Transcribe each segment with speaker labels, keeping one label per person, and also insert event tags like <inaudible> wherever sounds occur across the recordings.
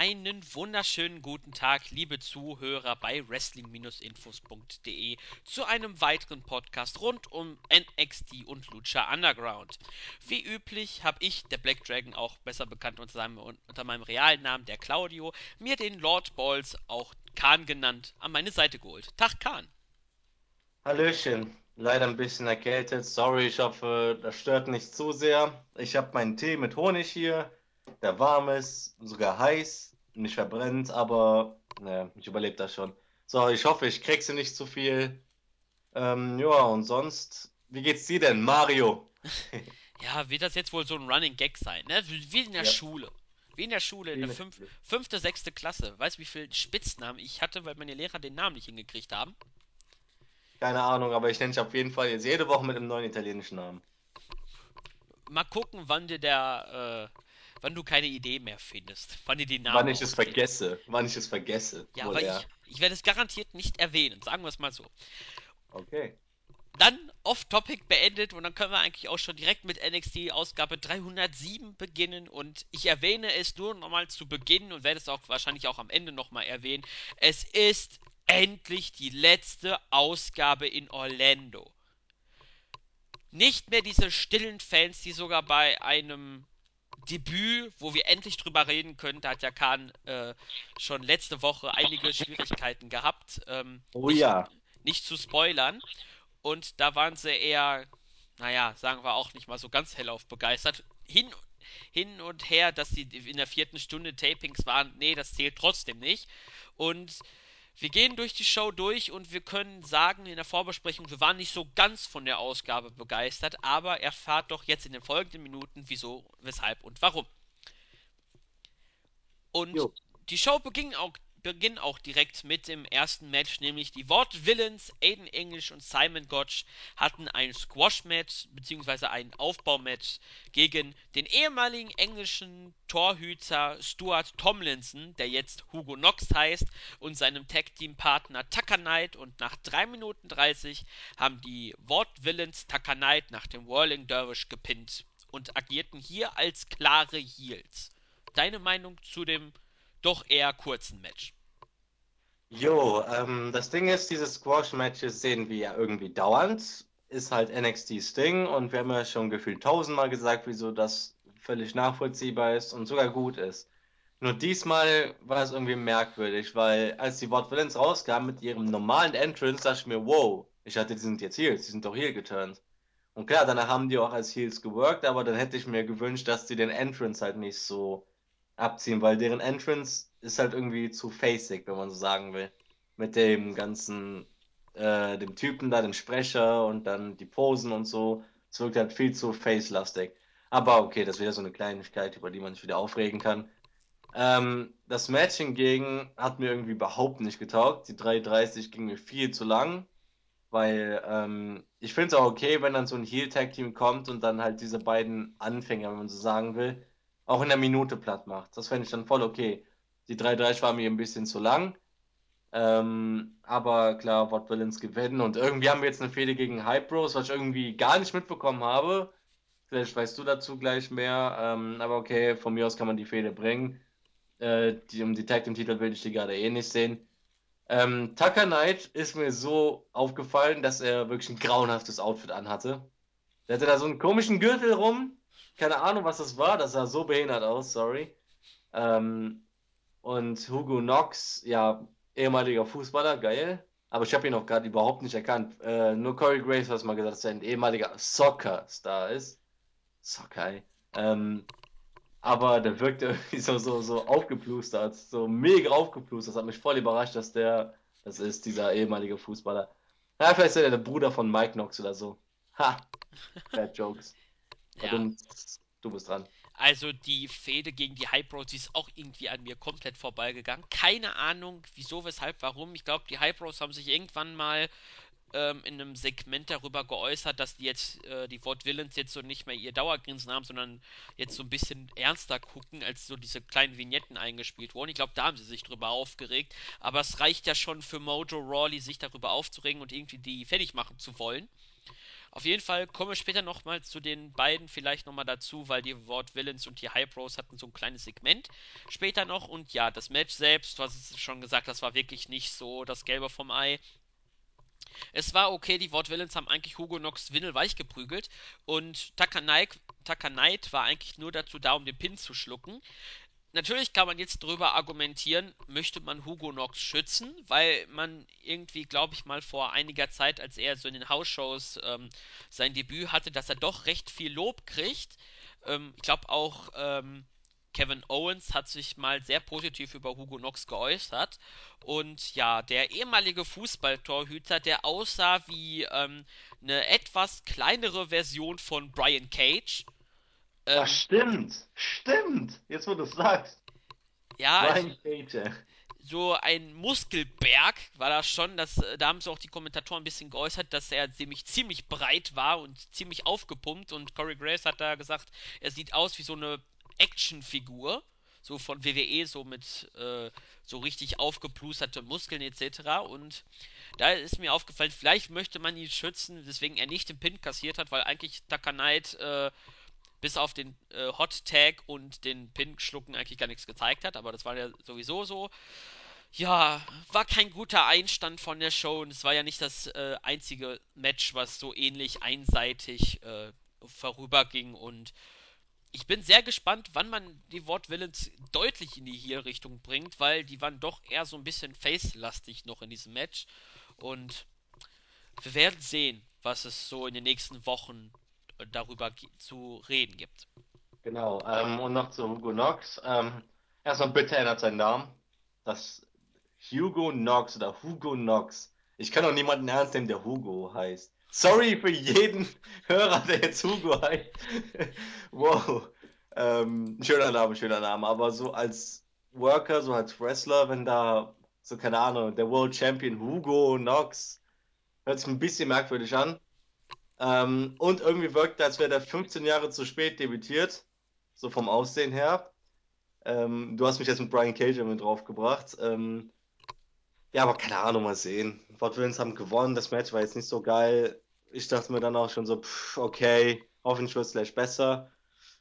Speaker 1: Einen wunderschönen guten Tag, liebe Zuhörer bei Wrestling-Infos.de zu einem weiteren Podcast rund um NXT und Lucha Underground. Wie üblich habe ich, der Black Dragon, auch besser bekannt unter, seinem, unter meinem realen Namen, der Claudio, mir den Lord Balls, auch Khan genannt, an meine Seite geholt. Tag Khan.
Speaker 2: Hallöchen, leider ein bisschen erkältet. Sorry, ich hoffe, das stört nicht zu sehr. Ich habe meinen Tee mit Honig hier, der warm ist, sogar heiß, nicht verbrennt, aber ne, ich überlebe das schon. So, ich hoffe, ich kriegse nicht zu viel. Ähm, ja, und sonst, wie geht's dir denn, Mario? <laughs>
Speaker 1: Ja, wird das jetzt wohl so ein Running Gag sein, ne? Wie in der
Speaker 2: Ja,
Speaker 1: Schule. Wie in der Schule, in der fünf, fünfte, sechste Klasse. Weißt du, wie viele Spitznamen ich hatte, weil meine Lehrer den Namen nicht hingekriegt haben?
Speaker 2: keine Ahnung, aber ich nenne dich auf jeden Fall jetzt jede Woche mit einem neuen italienischen Namen.
Speaker 1: Mal gucken, wann dir der, äh, wann du keine Idee mehr findest, wann dir die
Speaker 2: Wann
Speaker 1: Namen
Speaker 2: ich es vergesse, wann ich es vergesse,
Speaker 1: Ja, aber ich, ich werde es garantiert nicht erwähnen, sagen wir es mal so.
Speaker 2: Okay.
Speaker 1: Dann Off-Topic beendet und dann können wir eigentlich auch schon direkt mit NXT Ausgabe 307 beginnen und ich erwähne es nur nochmal zu Beginn und werde es auch wahrscheinlich auch am Ende nochmal erwähnen. Es ist endlich die letzte Ausgabe in Orlando. Nicht mehr diese stillen Fans, die sogar bei einem Debüt, wo wir endlich drüber reden können, da hat ja Kahn äh, schon letzte Woche einige Schwierigkeiten gehabt, ähm,
Speaker 2: Oh
Speaker 1: nicht,
Speaker 2: ja.
Speaker 1: nicht zu spoilern. Und da waren sie eher, naja, sagen wir auch nicht mal so ganz hellauf begeistert. Hin, hin und her, dass sie in der vierten Stunde Tapings waren, nee, das zählt trotzdem nicht. Und wir gehen durch die Show durch und wir können sagen in der Vorbesprechung, wir waren nicht so ganz von der Ausgabe begeistert, aber erfahrt doch jetzt in den folgenden Minuten, wieso, weshalb und warum. Und
Speaker 2: Jo.
Speaker 1: die Show beging auch, beginn auch direkt mit dem ersten Match, nämlich die Ward Villains, Aiden English und Simon Gotch hatten ein Squash-Match bzw. ein Aufbaumatch gegen den ehemaligen englischen Torhüter Stuart Tomlinson, der jetzt Hugo Knox heißt, und seinem Tag-Team-Partner Tucker Knight. Und nach 3 Minuten 30 haben die Ward Villains Tucker Knight nach dem Whirling Dervish gepinnt und agierten hier als klare Heels. Deine Meinung zu dem doch eher kurzen Match?
Speaker 2: Jo, ähm, das Ding ist, diese Squash-Matches sehen wir ja irgendwie dauernd. Ist halt NXT's Ding und wir haben ja schon gefühlt tausendmal gesagt, wieso das völlig nachvollziehbar ist und sogar gut ist. Nur diesmal war es irgendwie merkwürdig, weil als die Ward Villains rauskamen mit ihrem normalen Entrance, dachte ich mir, wow, ich hatte, die sind jetzt Heels, die sind doch heel geturnt. Und klar, danach haben die auch als Heels geworkt, aber dann hätte ich mir gewünscht, dass die den Entrance halt nicht so abziehen, weil deren Entrance ist halt irgendwie zu facig, wenn man so sagen will. Mit dem ganzen, äh, dem Typen da, dem Sprecher und dann die Posen und so. Es wirkt halt viel zu face-lastig. Aber okay, das wieder so eine Kleinigkeit, über die man sich wieder aufregen kann. Ähm, das Match hingegen hat mir irgendwie überhaupt nicht getaugt. Die 3:30 ging mir viel zu lang. Weil ähm, ich finde es auch okay, wenn dann so ein Heel-Tag-Team kommt und dann halt diese beiden Anfänger, wenn man so sagen will, auch in der Minute platt macht. Das fände ich dann voll okay. Die 3:30 war mir ein bisschen zu lang. Ähm, aber klar, Ward Villains gewinnen und irgendwie haben wir jetzt eine Fehde gegen Hype Bros, was ich irgendwie gar nicht mitbekommen habe. Vielleicht weißt du dazu gleich mehr. Ähm, aber okay, von mir aus kann man die Fehde bringen. Äh, die, um die Tag Team Titel will ich die gerade eh nicht sehen. Ähm, Tucker Knight ist mir so aufgefallen, dass er wirklich ein grauenhaftes Outfit anhatte. Der hatte da so einen komischen Gürtel rum. Keine Ahnung, was das war. Das sah so behindert aus, sorry. Ähm, und Hugo Knox, ja, ehemaliger Fußballer, geil. Aber ich habe ihn auch gerade überhaupt nicht erkannt. Äh, nur Corey Graves hat mal gesagt, dass er ein ehemaliger Soccer-Star ist. Soccer, ey. Ähm, aber der wirkte <laughs> irgendwie so, so, so aufgeplustert, so mega aufgeplustert. Das hat mich voll überrascht, dass der, das ist dieser ehemalige Fußballer. Ja, vielleicht ist er der Bruder von Mike Knox oder so. Ha, <laughs> Bad Jokes.
Speaker 1: Ja,
Speaker 2: du bist dran.
Speaker 1: also die Fehde gegen die Hype Bros, die ist auch irgendwie an mir komplett vorbeigegangen. Keine Ahnung, wieso, weshalb, warum. Ich glaube, die Hype Bros haben sich irgendwann mal ähm, in einem Segment darüber geäußert, dass die jetzt, äh, die Ward Villains jetzt so nicht mehr ihr Dauergrinsen haben, sondern jetzt so ein bisschen ernster gucken, als so diese kleinen Vignetten eingespielt wurden. Ich glaube, da haben sie sich drüber aufgeregt. Aber es reicht ja schon für Mojo Rawley, sich darüber aufzuregen und irgendwie die fertig machen zu wollen. Auf jeden Fall kommen wir später nochmal zu den beiden vielleicht nochmal dazu, weil die Wort Villains und die High Pros hatten so ein kleines Segment später noch. Und ja, das Match selbst, du hast es schon gesagt, das war wirklich nicht so das Gelbe vom Ei. Es war okay, die Wort Villains haben eigentlich Hugo Knox windelweich geprügelt und Taka Knight war eigentlich nur dazu da, um den Pin zu schlucken. Natürlich kann man jetzt darüber argumentieren, möchte man Hugo Knox schützen, weil man irgendwie, glaube ich, mal vor einiger Zeit, als er so in den House-Shows ähm, sein Debüt hatte, dass er doch recht viel Lob kriegt. Ähm, ich glaube auch ähm, Kevin Owens hat sich mal sehr positiv über Hugo Knox geäußert. Und ja, der ehemalige Fußballtorhüter, der aussah wie ähm, eine etwas kleinere Version von Brian Cage
Speaker 2: ähm, Ach, stimmt, stimmt. Jetzt, wo du es sagst.
Speaker 1: Ja, Brian Cage. so ein Muskelberg war das schon. Das, äh, da haben sie auch die Kommentatoren ein bisschen geäußert, dass er ziemlich, ziemlich breit war und ziemlich aufgepumpt. Und Corey Grace hat da gesagt, er sieht aus wie so eine Actionfigur. So von WWE, so mit äh, so richtig aufgeplusterte Muskeln etc. Und da ist mir aufgefallen, vielleicht möchte man ihn schützen, weswegen er nicht den Pin kassiert hat, weil eigentlich Taka Knight äh, bis auf den äh, Hot Tag und den Pin schlucken eigentlich gar nichts gezeigt hat, aber das war ja sowieso so. Ja, war kein guter Einstand von der Show und es war ja nicht das äh, einzige Match, was so ähnlich einseitig äh, vorüberging und ich bin sehr gespannt, wann man die Wort Villains deutlich in die Heel-Richtung bringt, weil die waren doch eher so ein bisschen face-lastig noch in diesem Match und wir werden sehen, was es so in den nächsten Wochen darüber zu reden gibt.
Speaker 2: Genau, ähm, und noch zu Hugo Knox. Ähm, erstmal bitte ändert seinen Namen. Das Hugo Knox oder Hugo Knox. Ich kann doch niemanden ernst nehmen, der Hugo heißt. Sorry für jeden <laughs> Hörer, der jetzt Hugo heißt. <laughs> wow. Ähm, schöner Name, schöner Name. Aber so als Worker, so als Wrestler, wenn da, so keine Ahnung, der World Champion Hugo Knox, hört sich ein bisschen merkwürdig an. Ähm, und irgendwie wirkt, als wäre der 15 Jahre zu spät debütiert. So vom Aussehen her. Ähm, du hast mich jetzt mit Brian Cage irgendwie draufgebracht. Ähm, ja, aber keine Ahnung, mal sehen. Fort Williams haben gewonnen. Das Match war jetzt nicht so geil. Ich dachte mir dann auch schon so, pff, okay, hoffentlich wird es gleich besser.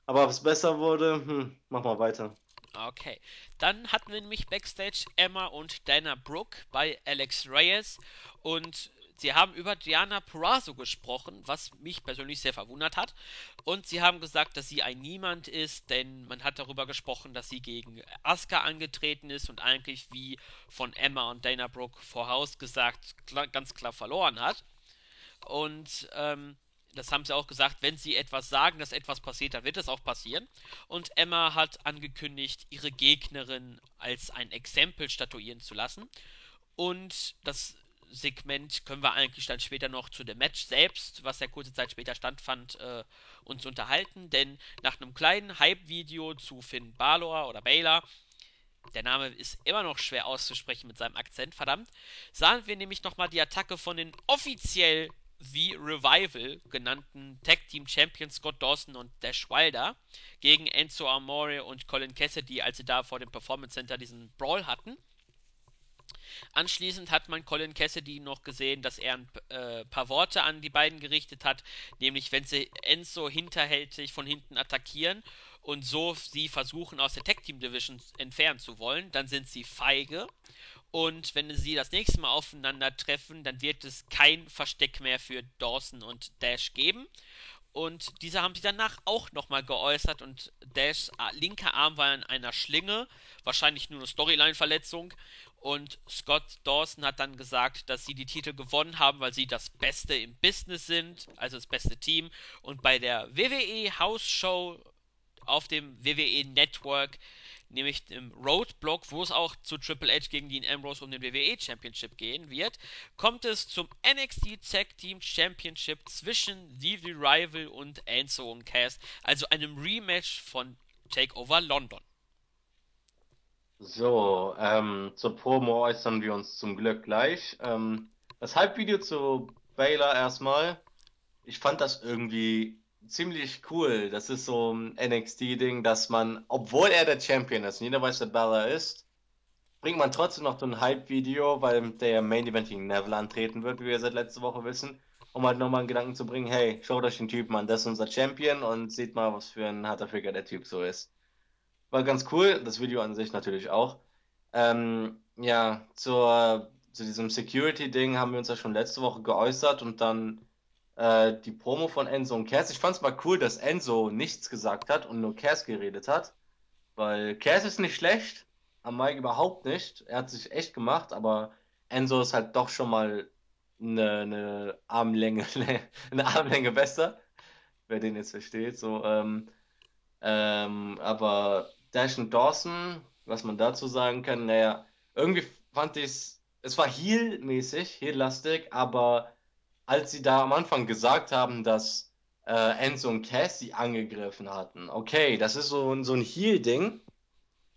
Speaker 2: Aber ob es besser wurde, hm, mach mal weiter.
Speaker 1: Okay. Dann hatten wir nämlich Backstage Emma und Dana Brooke bei Alex Reyes. Und Sie haben über Diana Purrazzo gesprochen, was mich persönlich sehr verwundert hat. Und sie haben gesagt, dass sie ein Niemand ist, denn man hat darüber gesprochen, dass sie gegen Asuka angetreten ist und eigentlich wie von Emma und Dana Brooke vorausgesagt klar, ganz klar verloren hat. Und ähm, das haben sie auch gesagt, wenn sie etwas sagen, dass etwas passiert, dann wird es auch passieren. Und Emma hat angekündigt, ihre Gegnerin als ein Exempel statuieren zu lassen. Und das Segment können wir eigentlich dann später noch zu dem Match selbst, was ja kurze Zeit später stattfand, äh, uns unterhalten. Denn nach einem kleinen Hype-Video zu Finn Balor oder Baylor, der Name ist immer noch schwer auszusprechen mit seinem Akzent, verdammt, sahen wir nämlich nochmal die Attacke von den offiziell The Revival genannten Tag Team Champions Scott Dawson und Dash Wilder gegen Enzo Amore und Colin Cassidy, als sie da vor dem Performance Center diesen Brawl hatten. Anschließend hat man Colin Cassidy noch gesehen, dass er ein äh, paar Worte an die beiden gerichtet hat, nämlich wenn sie Enzo hinterhältig von hinten attackieren und so sie versuchen aus der Tag Team Division entfernen zu wollen, dann sind sie feige. Und wenn sie das nächste Mal aufeinandertreffen, dann wird es kein Versteck mehr für Dawson und Dash geben. Und diese haben sich danach auch nochmal geäußert und Dash linker Arm war in einer Schlinge, wahrscheinlich nur eine Storyline-Verletzung. Und Scott Dawson hat dann gesagt, dass sie die Titel gewonnen haben, weil sie das Beste im Business sind, also das beste Team. Und bei der WWE House Show auf dem WWE Network, nämlich im Roadblock, wo es auch zu Triple H gegen Dean Ambrose um den WWE Championship gehen wird, kommt es zum NXT Tag Team Championship zwischen The Rival und Enzo und Cass, also einem Rematch von Takeover London.
Speaker 2: So, ähm, zur Promo äußern wir uns zum Glück gleich. Ähm, das Halbvideo zu Baylor erstmal. Ich fand das irgendwie ziemlich cool. Das ist so ein NXT-Ding, dass man, obwohl er der Champion ist und jeder weiß, wer Baylor ist, bringt man trotzdem noch so ein Hype-Video, weil der Main Event gegen Neville antreten wird, wie wir seit letzter Woche wissen. um halt nochmal einen Gedanken zu bringen, hey, schaut euch den Typen an, das ist unser Champion und seht mal, was für ein harter Ficker der Typ so ist. War ganz cool, das Video an sich natürlich auch. Ähm, ja, zur, zu diesem Security-Ding haben wir uns ja schon letzte Woche geäußert und dann äh, die Promo von Enzo und Cass. Ich fand es mal cool, dass Enzo nichts gesagt hat und nur Cass geredet hat, weil Cass ist nicht schlecht, am Mike überhaupt nicht. Er hat sich echt gemacht, aber Enzo ist halt doch schon mal eine, eine Armlänge, <laughs> eine Armlänge besser, wer den jetzt versteht. So, ähm, ähm, aber Dash und Dawson, was man dazu sagen kann, naja, irgendwie fand ich es, es war Heel-mäßig, Heel-lastig, aber als sie da am Anfang gesagt haben, dass äh, Enzo und Cass sie angegriffen hatten, okay, das ist so, ein- so ein Heel-Ding,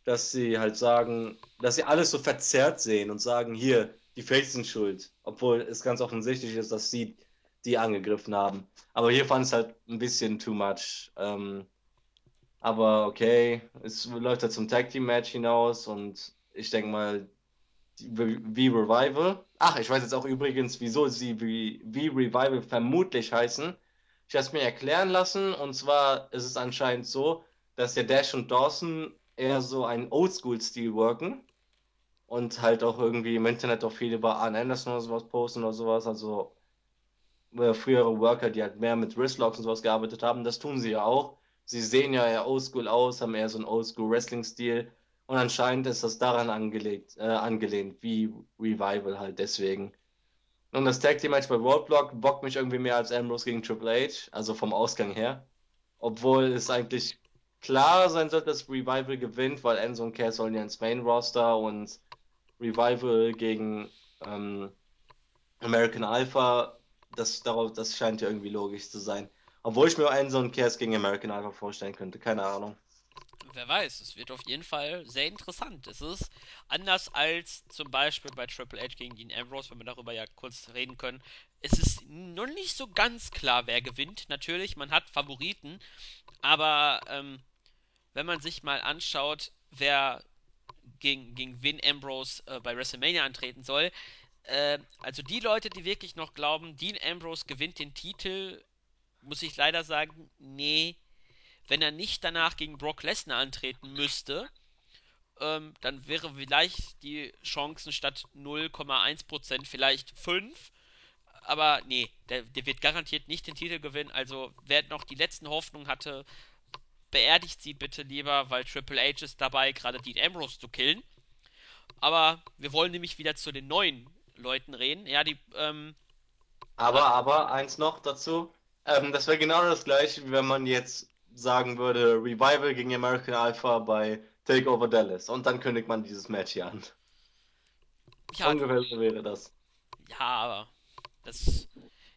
Speaker 2: dass sie halt sagen, dass sie alles so verzerrt sehen und sagen, hier, die Faces sind schuld, obwohl es ganz offensichtlich ist, dass sie die angegriffen haben. Aber hier fand es halt ein bisschen too much. Ähm, aber okay, es läuft ja zum Tag Team Match hinaus und ich denke mal, wie Revival. Ach, ich weiß jetzt auch übrigens, wieso sie wie, Revival vermutlich heißen. Ich habe es mir erklären lassen und zwar ist es anscheinend so, dass der Dash und Dawson eher so einen Oldschool-Stil worken und halt auch irgendwie im Internet auch viel über Arn Anderson oder sowas posten oder sowas. Also äh, frühere Worker, die halt mehr mit Wristlocks und sowas gearbeitet haben, das tun sie ja auch. Sie sehen ja eher oldschool aus, haben eher so einen Oldschool-Wrestling-Stil und anscheinend ist das daran angelegt, äh, angelehnt, wie Revival halt deswegen. Und das Tag Team Match bei Roadblock bockt mich irgendwie mehr als Ambrose gegen Triple H, also vom Ausgang her. Obwohl es eigentlich klar sein sollte, dass Revival gewinnt, weil Enzo und Cass sollen ja ins Main Roster und Revival gegen ähm, American Alpha, das, darauf, das scheint ja irgendwie logisch zu sein. Obwohl ich mir einen so einen Chaos gegen American Alpha vorstellen könnte, keine Ahnung.
Speaker 1: Wer weiß, es wird auf jeden Fall sehr interessant. Es ist anders als zum Beispiel bei Triple H gegen Dean Ambrose, wenn wir darüber ja kurz reden können. Es ist noch nicht so ganz klar, wer gewinnt. Natürlich, man hat Favoriten, aber ähm, wenn man sich mal anschaut, wer gegen, gegen wen Ambrose äh, bei WrestleMania antreten soll, äh, also die Leute, die wirklich noch glauben, Dean Ambrose gewinnt den Titel, muss ich leider sagen, nee, wenn er nicht danach gegen Brock Lesnar antreten müsste, ähm, dann wäre vielleicht die Chancen statt 0,1% vielleicht 5. Aber nee, der, der wird garantiert nicht den Titel gewinnen. Also wer noch die letzten Hoffnungen hatte, beerdigt sie bitte lieber, weil Triple H ist dabei, gerade Dean Ambrose zu killen. Aber wir wollen nämlich wieder zu den neuen Leuten reden. Ja, die, ähm,
Speaker 2: Aber, aber, eins noch dazu. Ähm, das wäre genau das gleiche, wie wenn man jetzt sagen würde, Revival gegen American Alpha bei Takeover Dallas. Und dann kündigt man dieses Match hier an.
Speaker 1: ja,
Speaker 2: Ungefähr so wäre das.
Speaker 1: ja, aber das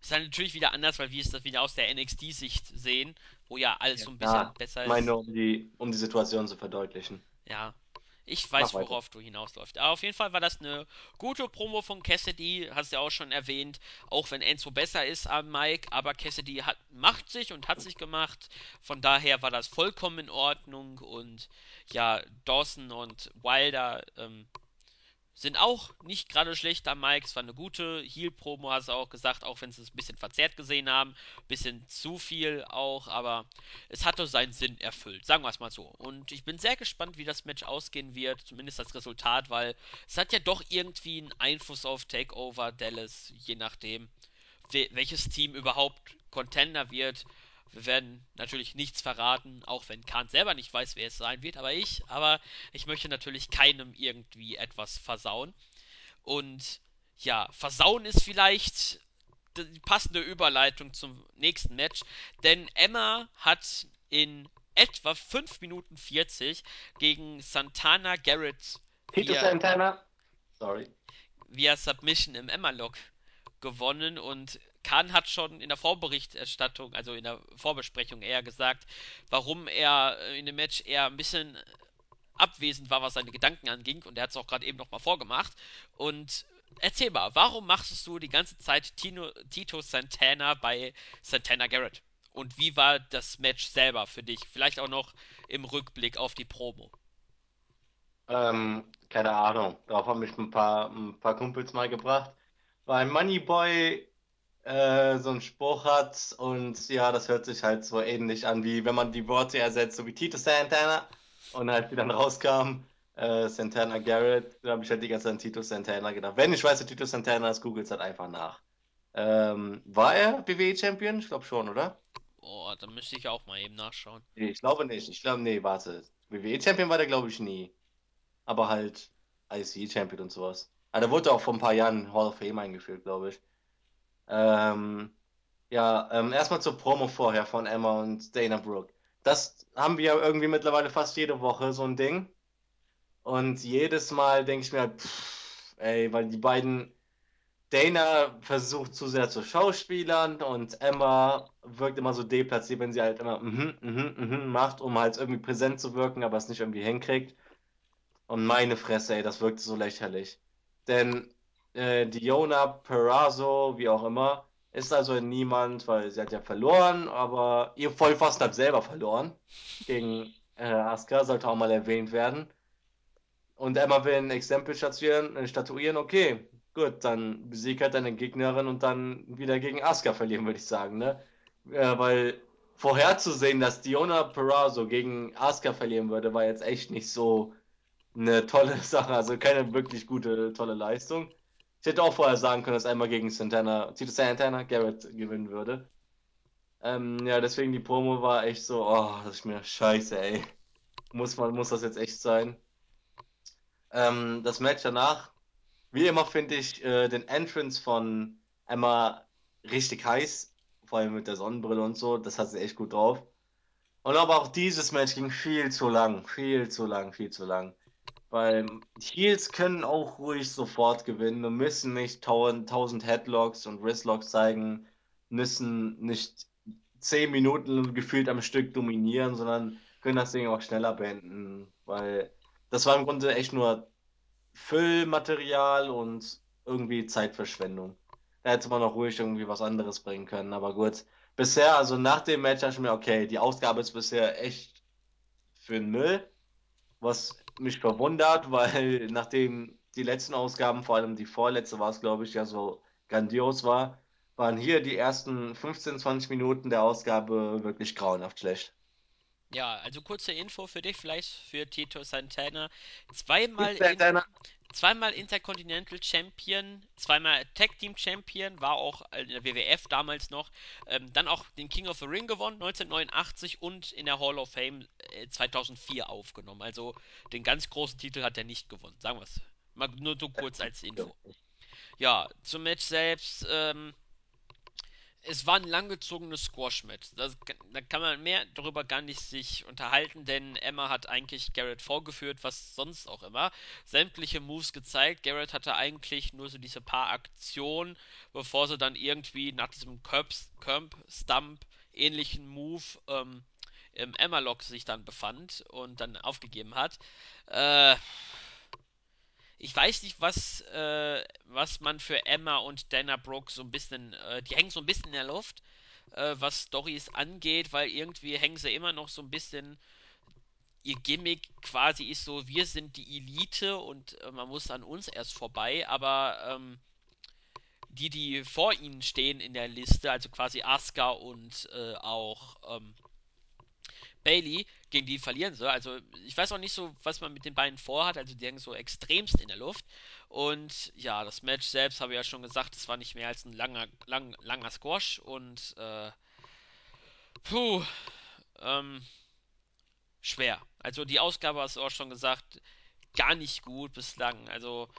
Speaker 1: ist dann natürlich wieder anders, weil wir es das wieder aus der NXT-Sicht sehen, wo ja alles
Speaker 2: Ja,
Speaker 1: so ein bisschen
Speaker 2: klar.
Speaker 1: besser
Speaker 2: Ich meine
Speaker 1: ist.
Speaker 2: nur, um die, um die Situation zu verdeutlichen.
Speaker 1: Ja, ich
Speaker 2: Mach
Speaker 1: weiß,
Speaker 2: weiter.
Speaker 1: worauf du hinausläufst. Aber auf jeden Fall war das eine gute Promo von Cassidy, hast du ja auch schon erwähnt, auch wenn Enzo besser ist am Mike, aber Cassidy hat, macht sich und hat sich gemacht. Von daher war das vollkommen in Ordnung und ja, Dawson und Wilder ähm, sind auch nicht gerade schlecht am Mike. Es war eine gute Heal-Promo, hast du auch gesagt, auch wenn sie es ein bisschen verzerrt gesehen haben. Ein bisschen zu viel auch, aber es hatte seinen Sinn erfüllt, sagen wir es mal so. Und ich bin sehr gespannt, wie das Match ausgehen wird, zumindest das Resultat, weil es hat ja doch irgendwie einen Einfluss auf Takeover Dallas, je nachdem, welches Team überhaupt Contender wird. Wir werden natürlich nichts verraten, auch wenn Khan selber nicht weiß, wer es sein wird, aber ich. Aber ich möchte natürlich keinem irgendwie etwas versauen. Und ja, versauen ist vielleicht die passende Überleitung zum nächsten Match, denn Emma hat in etwa 5 Minuten 40 gegen Santana Garrett
Speaker 2: Tito
Speaker 1: via,
Speaker 2: Santana. Sorry.
Speaker 1: via Submission im Emma-Lock gewonnen und Khan hat schon in der Vorberichterstattung, also in der Vorbesprechung eher gesagt, warum er in dem Match eher ein bisschen abwesend war, was seine Gedanken anging. Und er hat es auch gerade eben nochmal vorgemacht. Und erzähl mal, warum machst du die ganze Zeit Tino, Tito Santana bei Santana Garrett? Und wie war das Match selber für dich? Vielleicht auch noch im Rückblick auf die Promo.
Speaker 2: Ähm, keine Ahnung. Darauf haben mich ein paar, ein paar Kumpels mal gebracht. Weil Moneyboy äh, so einen Spruch hat und ja, das hört sich halt so ähnlich an, wie wenn man die Worte ersetzt, so wie Tito Santana und halt wie dann rauskam, äh, Santana Garrett, da habe ich halt die ganze Zeit an Tito Santana gedacht. Wenn ich weiß, wer Tito Santana ist, googelt es halt einfach nach. Ähm, war er WWE-Champion? Ich glaube schon, oder?
Speaker 1: Boah, da müsste ich auch mal eben nachschauen.
Speaker 2: Nee, ich glaube nicht. Ich glaube, nee, warte. WWE-Champion war der, glaube ich, nie. Aber halt IC-Champion und sowas. Aber der wurde auch vor ein paar Jahren Hall of Fame eingeführt, glaube ich. Ähm, ja, ähm, erstmal zur Promo vorher von Emma und Dana Brooke. Das haben wir ja irgendwie mittlerweile fast jede Woche, so ein Ding. Und jedes Mal denke ich mir, halt, pff, ey, weil die beiden, Dana versucht zu sehr zu schauspielern und Emma wirkt immer so deplatziert, wenn sie halt immer mhm, mhm, mhm macht, um halt irgendwie präsent zu wirken, aber es nicht irgendwie hinkriegt. Und meine Fresse, ey, das wirkt so lächerlich. Denn äh, Diona Perazzo, wie auch immer, ist also niemand, weil sie hat ja verloren, aber ihr Vollpfosten hat selber verloren gegen äh, Asuka, sollte auch mal erwähnt werden. Und Emma will ein Exempel statuieren, äh, statuieren, okay, gut, dann besieg halt deine Gegnerin und dann wieder gegen Asuka verlieren, würde ich sagen, ne? Äh, weil vorherzusehen, dass Diona Perazzo gegen Asuka verlieren würde, war jetzt echt nicht so eine tolle <laughs> Sache, also keine wirklich gute, tolle Leistung. Ich hätte auch vorher sagen können, dass einmal gegen Santana, Tito Santana Garrett gewinnen würde. Ähm, ja, deswegen die Promo war echt so, oh, das ist mir scheiße, ey. Muss man, muss das jetzt echt sein? Ähm, das Match danach, wie immer finde ich äh, den Entrance von Emma richtig heiß, vor allem mit der Sonnenbrille und so, das hat sie echt gut drauf. Und aber auch dieses Match ging viel zu lang, viel zu lang, viel zu lang. Weil Heels können auch ruhig sofort gewinnen und müssen nicht tausend, Headlocks und Wristlocks zeigen, müssen nicht zehn Minuten gefühlt am Stück dominieren, sondern können das Ding auch schneller beenden. Weil das war im Grunde echt nur Füllmaterial und irgendwie Zeitverschwendung. Da hätte man auch ruhig irgendwie was anderes bringen können. Aber gut, bisher, also nach dem Match dachte ich mir, okay, die Ausgabe ist bisher echt für den Müll. Was mich verwundert, weil nachdem die letzten Ausgaben, vor allem die vorletzte war es, glaube ich, ja so grandios war, waren hier die ersten 15, 20 Minuten der Ausgabe wirklich grauenhaft schlecht.
Speaker 1: Ja, also kurze Info für dich, vielleicht für Tito Santana. Zweimal in? Zweimal Intercontinental Champion, zweimal Tag Team Champion, war auch in der WWF damals noch, ähm, dann auch den King of the Ring gewonnen 1989 und in der Hall of Fame äh, 2004 aufgenommen. Also den ganz großen Titel hat er nicht gewonnen, sagen wir es. Mal nur so kurz als Info. <laughs> Ja, zum Match selbst, ähm, es war ein langgezogenes Squash-Match. Da kann man mehr darüber gar nicht sich unterhalten, denn Emma hat eigentlich Garrett vorgeführt, was sonst auch immer. Sämtliche Moves gezeigt. Garrett hatte eigentlich nur so diese paar Aktionen, bevor sie dann irgendwie nach diesem Curb-Stump ähnlichen Move ähm, im Emma-Lock sich dann befand und dann aufgegeben hat. Äh, ich weiß nicht, was, äh, was man für Emma und Dana Brooke so ein bisschen, äh, die hängen so ein bisschen in der Luft, äh, was Stories angeht, weil irgendwie hängen sie immer noch so ein bisschen, ihr Gimmick quasi ist so, wir sind die Elite und äh, man muss an uns erst vorbei, aber ähm, die, die vor ihnen stehen in der Liste, also quasi Asuka und äh, auch ähm, Bailey, gegen die verlieren sie. Also ich weiß auch nicht so, was man mit den beiden vorhat. Also die hängen so extremst in der Luft. Und ja, das Match selbst habe ich ja schon gesagt, es war nicht mehr als ein langer, lang, langer Squash. Und äh, puh, ähm, schwer. Also die Ausgabe hast du auch schon gesagt, gar nicht gut bislang. Also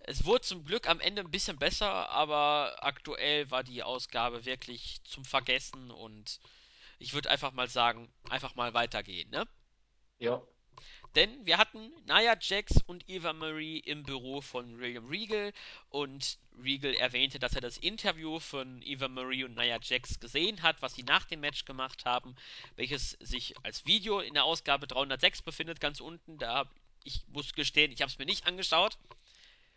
Speaker 1: es wurde zum Glück am Ende ein bisschen besser, aber aktuell war die Ausgabe wirklich zum Vergessen und ich würde einfach mal sagen, einfach mal weitergehen, ne?
Speaker 2: Ja,
Speaker 1: Denn wir hatten Nia Jax und Eva Marie im Büro von William Regal und Regal erwähnte, dass er das Interview von Eva Marie und Nia Jax gesehen hat, was sie nach dem Match gemacht haben, welches sich als Video in der Ausgabe 306 befindet, ganz unten. Da ich muss gestehen, ich habe es mir nicht angeschaut.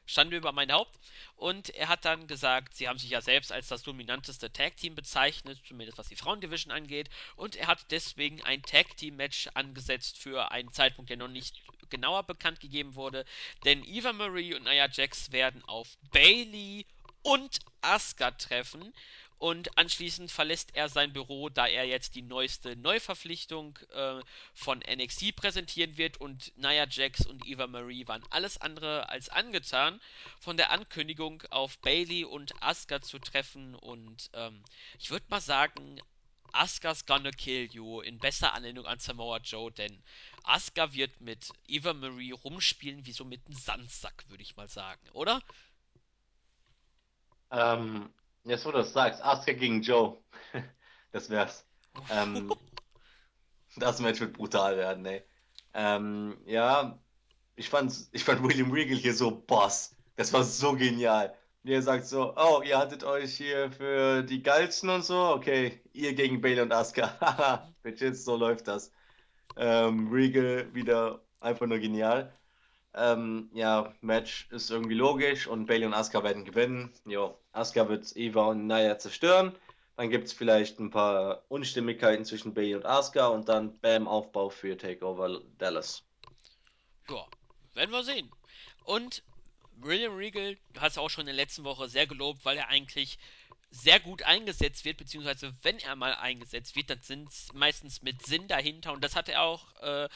Speaker 1: Schande über mein Haupt. Und er hat dann gesagt, sie haben sich ja selbst als das dominanteste Tag-Team bezeichnet, zumindest was die Frauendivision angeht. Und er hat deswegen ein Tag-Team-Match angesetzt für einen Zeitpunkt, der noch nicht genauer bekannt gegeben wurde. Denn Eva Marie und Nia Jax werden auf Bailey und Asuka treffen. Und anschließend verlässt er sein Büro, da er jetzt die neueste Neuverpflichtung äh, von NXT präsentieren wird. Und Nia Jax und Eva Marie waren alles andere als angetan von der Ankündigung auf Bailey und Asuka zu treffen. Und ähm, ich würde mal sagen, Asuka's gonna kill you in besser Anlehnung an Samoa Joe, denn Asuka wird mit Eva Marie rumspielen wie so mit einem Sandsack, würde ich mal sagen, oder?
Speaker 2: Ähm, jetzt, wo du das sagst, Asuka gegen Joe. <laughs> Das wär's. Ähm, <laughs> das Match wird brutal werden, ey. Ähm, ja, ich fand, ich fand William Regal hier so Boss. Das war so genial. Wie er sagt so, oh, ihr hattet euch hier für die Geilsten und so. Okay, ihr gegen Bayley und Asuka. Haha, <laughs> Bitches, so läuft das. Ähm, Regal wieder einfach nur genial. Ähm, ja, Match ist irgendwie logisch und Bailey und Asuka werden gewinnen. Jo, Asuka wird Eva und Nia zerstören. Dann gibt es vielleicht ein paar Unstimmigkeiten zwischen Bailey und Asuka und dann Bam Aufbau für Takeover Dallas.
Speaker 1: Ja, werden wir sehen. Und William Regal hat es auch schon in der letzten Woche sehr gelobt, weil er eigentlich sehr gut eingesetzt wird, beziehungsweise wenn er mal eingesetzt wird, dann sind es meistens mit Sinn dahinter und das hat er auch äh,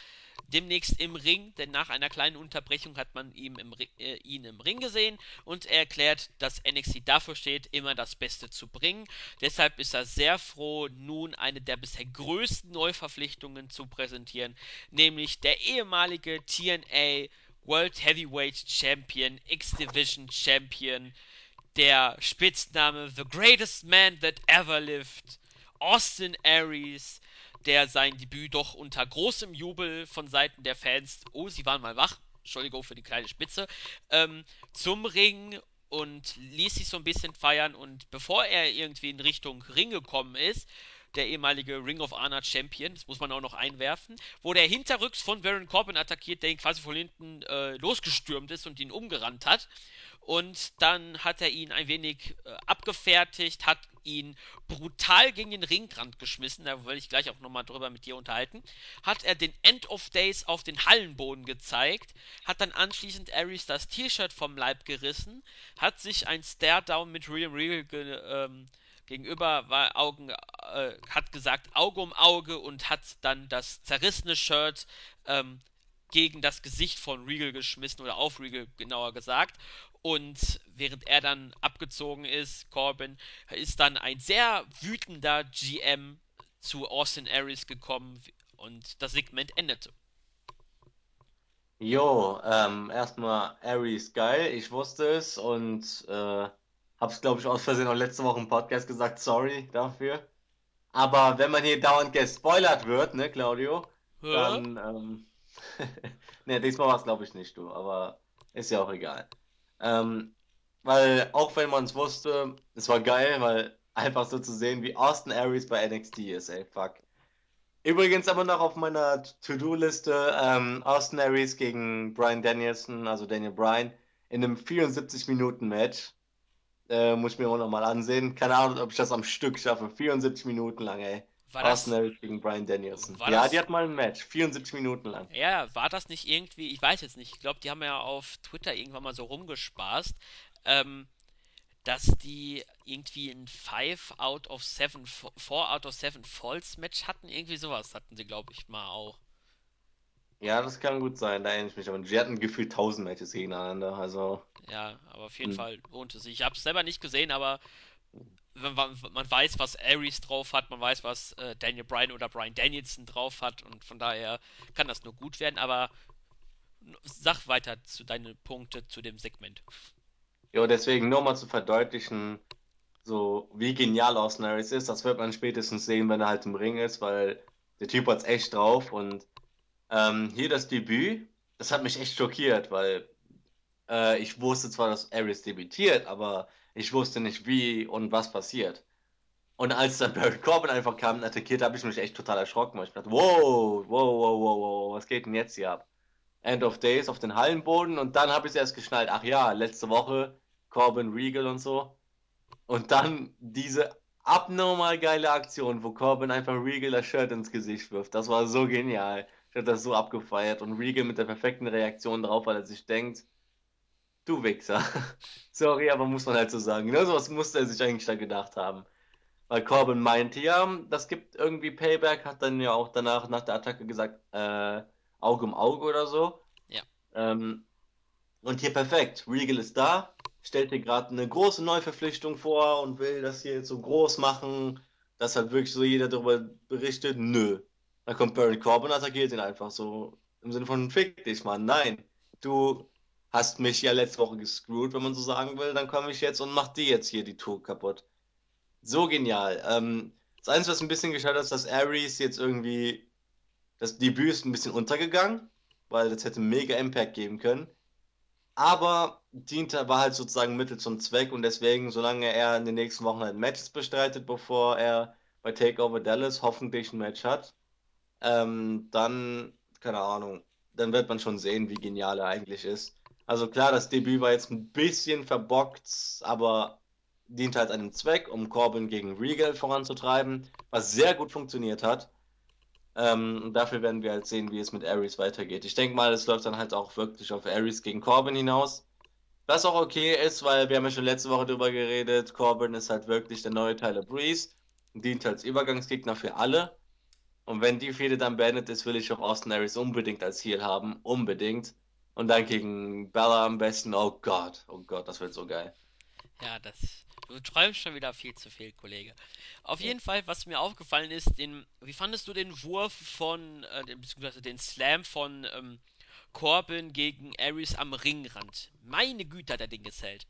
Speaker 1: demnächst im Ring, denn nach einer kleinen Unterbrechung hat man ihn im, äh, ihn im Ring gesehen und er erklärt, dass NXT dafür steht, immer das Beste zu bringen. Deshalb ist er sehr froh, nun eine der bisher größten Neuverpflichtungen zu präsentieren, nämlich der ehemalige TNA World Heavyweight Champion, X-Division Champion, der Spitzname The Greatest Man That Ever Lived, Austin Aries, der sein Debüt doch unter großem Jubel von Seiten der Fans, oh, sie waren mal wach, Entschuldigung für die kleine Spitze, ähm, zum Ring und ließ sich so ein bisschen feiern und bevor er irgendwie in Richtung Ring gekommen ist, der ehemalige Ring of Honor Champion, das muss man auch noch einwerfen, wurde er hinterrücks von Baron Corbin attackiert, der ihn quasi von hinten äh, losgestürmt ist und ihn umgerannt hat. Und dann hat er ihn ein wenig äh, abgefertigt, hat ihn brutal gegen den Ringrand geschmissen, da will ich gleich auch nochmal drüber mit dir unterhalten, hat er den End of Days auf den Hallenboden gezeigt, hat dann anschließend Aries das T-Shirt vom Leib gerissen, hat sich ein Stare-Down mit William Regal ge ähm, gegenüber war Augen, äh, hat gesagt Auge um Auge und hat dann das zerrissene Shirt ähm, gegen das Gesicht von Regal geschmissen oder auf Regal genauer gesagt. Und während er dann abgezogen ist, Corbin, ist dann ein sehr wütender GM zu Austin Aries gekommen und das Segment endete.
Speaker 2: Jo, ähm, erstmal Aries geil, ich wusste es und äh, hab's glaube ich aus Versehen auch letzte Woche im Podcast gesagt, sorry dafür. Aber wenn man hier dauernd gespoilert wird, ne, Claudio,
Speaker 1: Hä?
Speaker 2: dann, ähm, <laughs> ne, diesmal war es glaube ich nicht du, aber ist ja auch egal. Ähm, weil auch wenn man es wusste, es war geil, weil einfach so zu sehen, wie Austin Aries bei NXT ist, ey, fuck. Übrigens aber noch auf meiner To-Do-Liste ähm, Austin Aries gegen Brian Danielson, also Daniel Bryan, in einem 74-Minuten-Match. Äh, muss ich mir auch nochmal ansehen. Keine Ahnung, ob ich das am Stück schaffe. 74 Minuten lang, ey.
Speaker 1: War das,
Speaker 2: gegen Brian Danielson. Ja, die
Speaker 1: das,
Speaker 2: hat mal ein Match. 74 Minuten lang.
Speaker 1: ja, war das nicht irgendwie, ich weiß jetzt nicht, ich glaube, die haben ja auf Twitter irgendwann mal so rumgespaßt, ähm, dass die irgendwie ein 5 out of 7, 4 out of 7 Falls Match hatten. Irgendwie sowas hatten sie, glaube ich, mal auch.
Speaker 2: Ja, das kann gut sein, da erinnere ich mich. Aber die hatten gefühlt 1000 Matches gegeneinander. Also,
Speaker 1: Ja, aber auf jeden
Speaker 2: hm.
Speaker 1: Fall lohnt es sich. Ich habe es selber nicht gesehen, aber man, weiß, was Aries drauf hat, man weiß, was äh, Daniel Bryan oder Bryan Danielson drauf hat und von daher kann das nur gut werden, aber sag weiter zu deinen Punkte zu dem Segment.
Speaker 2: ja, deswegen nur mal zu verdeutlichen, so wie genial Austin Aries ist, das wird man spätestens sehen, wenn er halt im Ring ist, weil der Typ hat's echt drauf und ähm, hier das Debüt, das hat mich echt schockiert, weil äh, ich wusste zwar, dass Aries debütiert, aber ich wusste nicht, wie und was passiert. Und als dann Baron Corbin einfach kam und attackiert, habe ich mich echt total erschrocken, weil ich dachte, wow, wow, wow, wow, wow, was geht denn jetzt hier ab? End of Days auf den Hallenboden und dann habe ich es erst geschnallt, ach ja, letzte Woche Corbin Regal und so. Und dann diese abnormal geile Aktion, wo Corbin einfach Regal das Shirt ins Gesicht wirft. Das war so genial. Ich habe das so abgefeiert und Regal mit der perfekten Reaktion drauf, weil er sich denkt, du Wichser. <laughs> Sorry, aber muss man halt so sagen. Genau so was musste er sich eigentlich da gedacht haben. Weil Corbin meinte ja, das gibt irgendwie Payback, hat dann ja auch danach nach der Attacke gesagt, äh, Auge um Auge oder so.
Speaker 1: Ja.
Speaker 2: Ähm, und hier perfekt. Regal ist da, stellt dir gerade eine große Neuverpflichtung vor und will das hier jetzt so groß machen, dass halt wirklich so jeder darüber berichtet. Nö. Dann kommt Baron Corbin und attackiert ihn einfach so im Sinne von Fick dich, Mann. Nein, du hast mich ja letzte Woche gescrewt, wenn man so sagen will. Dann komme ich jetzt und mach dir jetzt hier die Tour kaputt. So genial. Ähm, das Einzige, was ein bisschen gescheitert ist, dass Ares jetzt irgendwie, das Debüt ist ein bisschen untergegangen, weil das hätte mega Impact geben können. Aber diente, war halt sozusagen Mittel zum Zweck und deswegen, solange er in den nächsten Wochen halt Matches bestreitet, bevor er bei Takeover Dallas hoffentlich ein Match hat, ähm, dann, keine Ahnung, dann wird man schon sehen, wie genial er eigentlich ist. Also klar, das Debüt war jetzt ein bisschen verbockt, aber dient halt einem Zweck, um Corbin gegen Regal voranzutreiben, was sehr gut funktioniert hat. Ähm, dafür werden wir halt sehen, wie es mit Ares weitergeht. Ich denke mal, es läuft dann halt auch wirklich auf Ares gegen Corbin hinaus. Was auch okay ist, weil wir haben ja schon letzte Woche drüber geredet, Corbin ist halt wirklich der neue Tyler Breeze, dient als Übergangsgegner für alle. Und wenn die Fehde dann beendet ist, will ich auch Austin Aries unbedingt als Heal haben. Unbedingt. Und dann gegen Bella am besten. Oh Gott, oh Gott, das wird so geil.
Speaker 1: Ja, das. Du träumst schon wieder viel zu viel, Kollege. Auf jeden Fall, was mir aufgefallen ist, den, wie fandest du den Wurf von, äh, den- beziehungsweise den Slam von ähm, Corbin gegen Ares am Ringrand? Meine Güte, hat er den. Das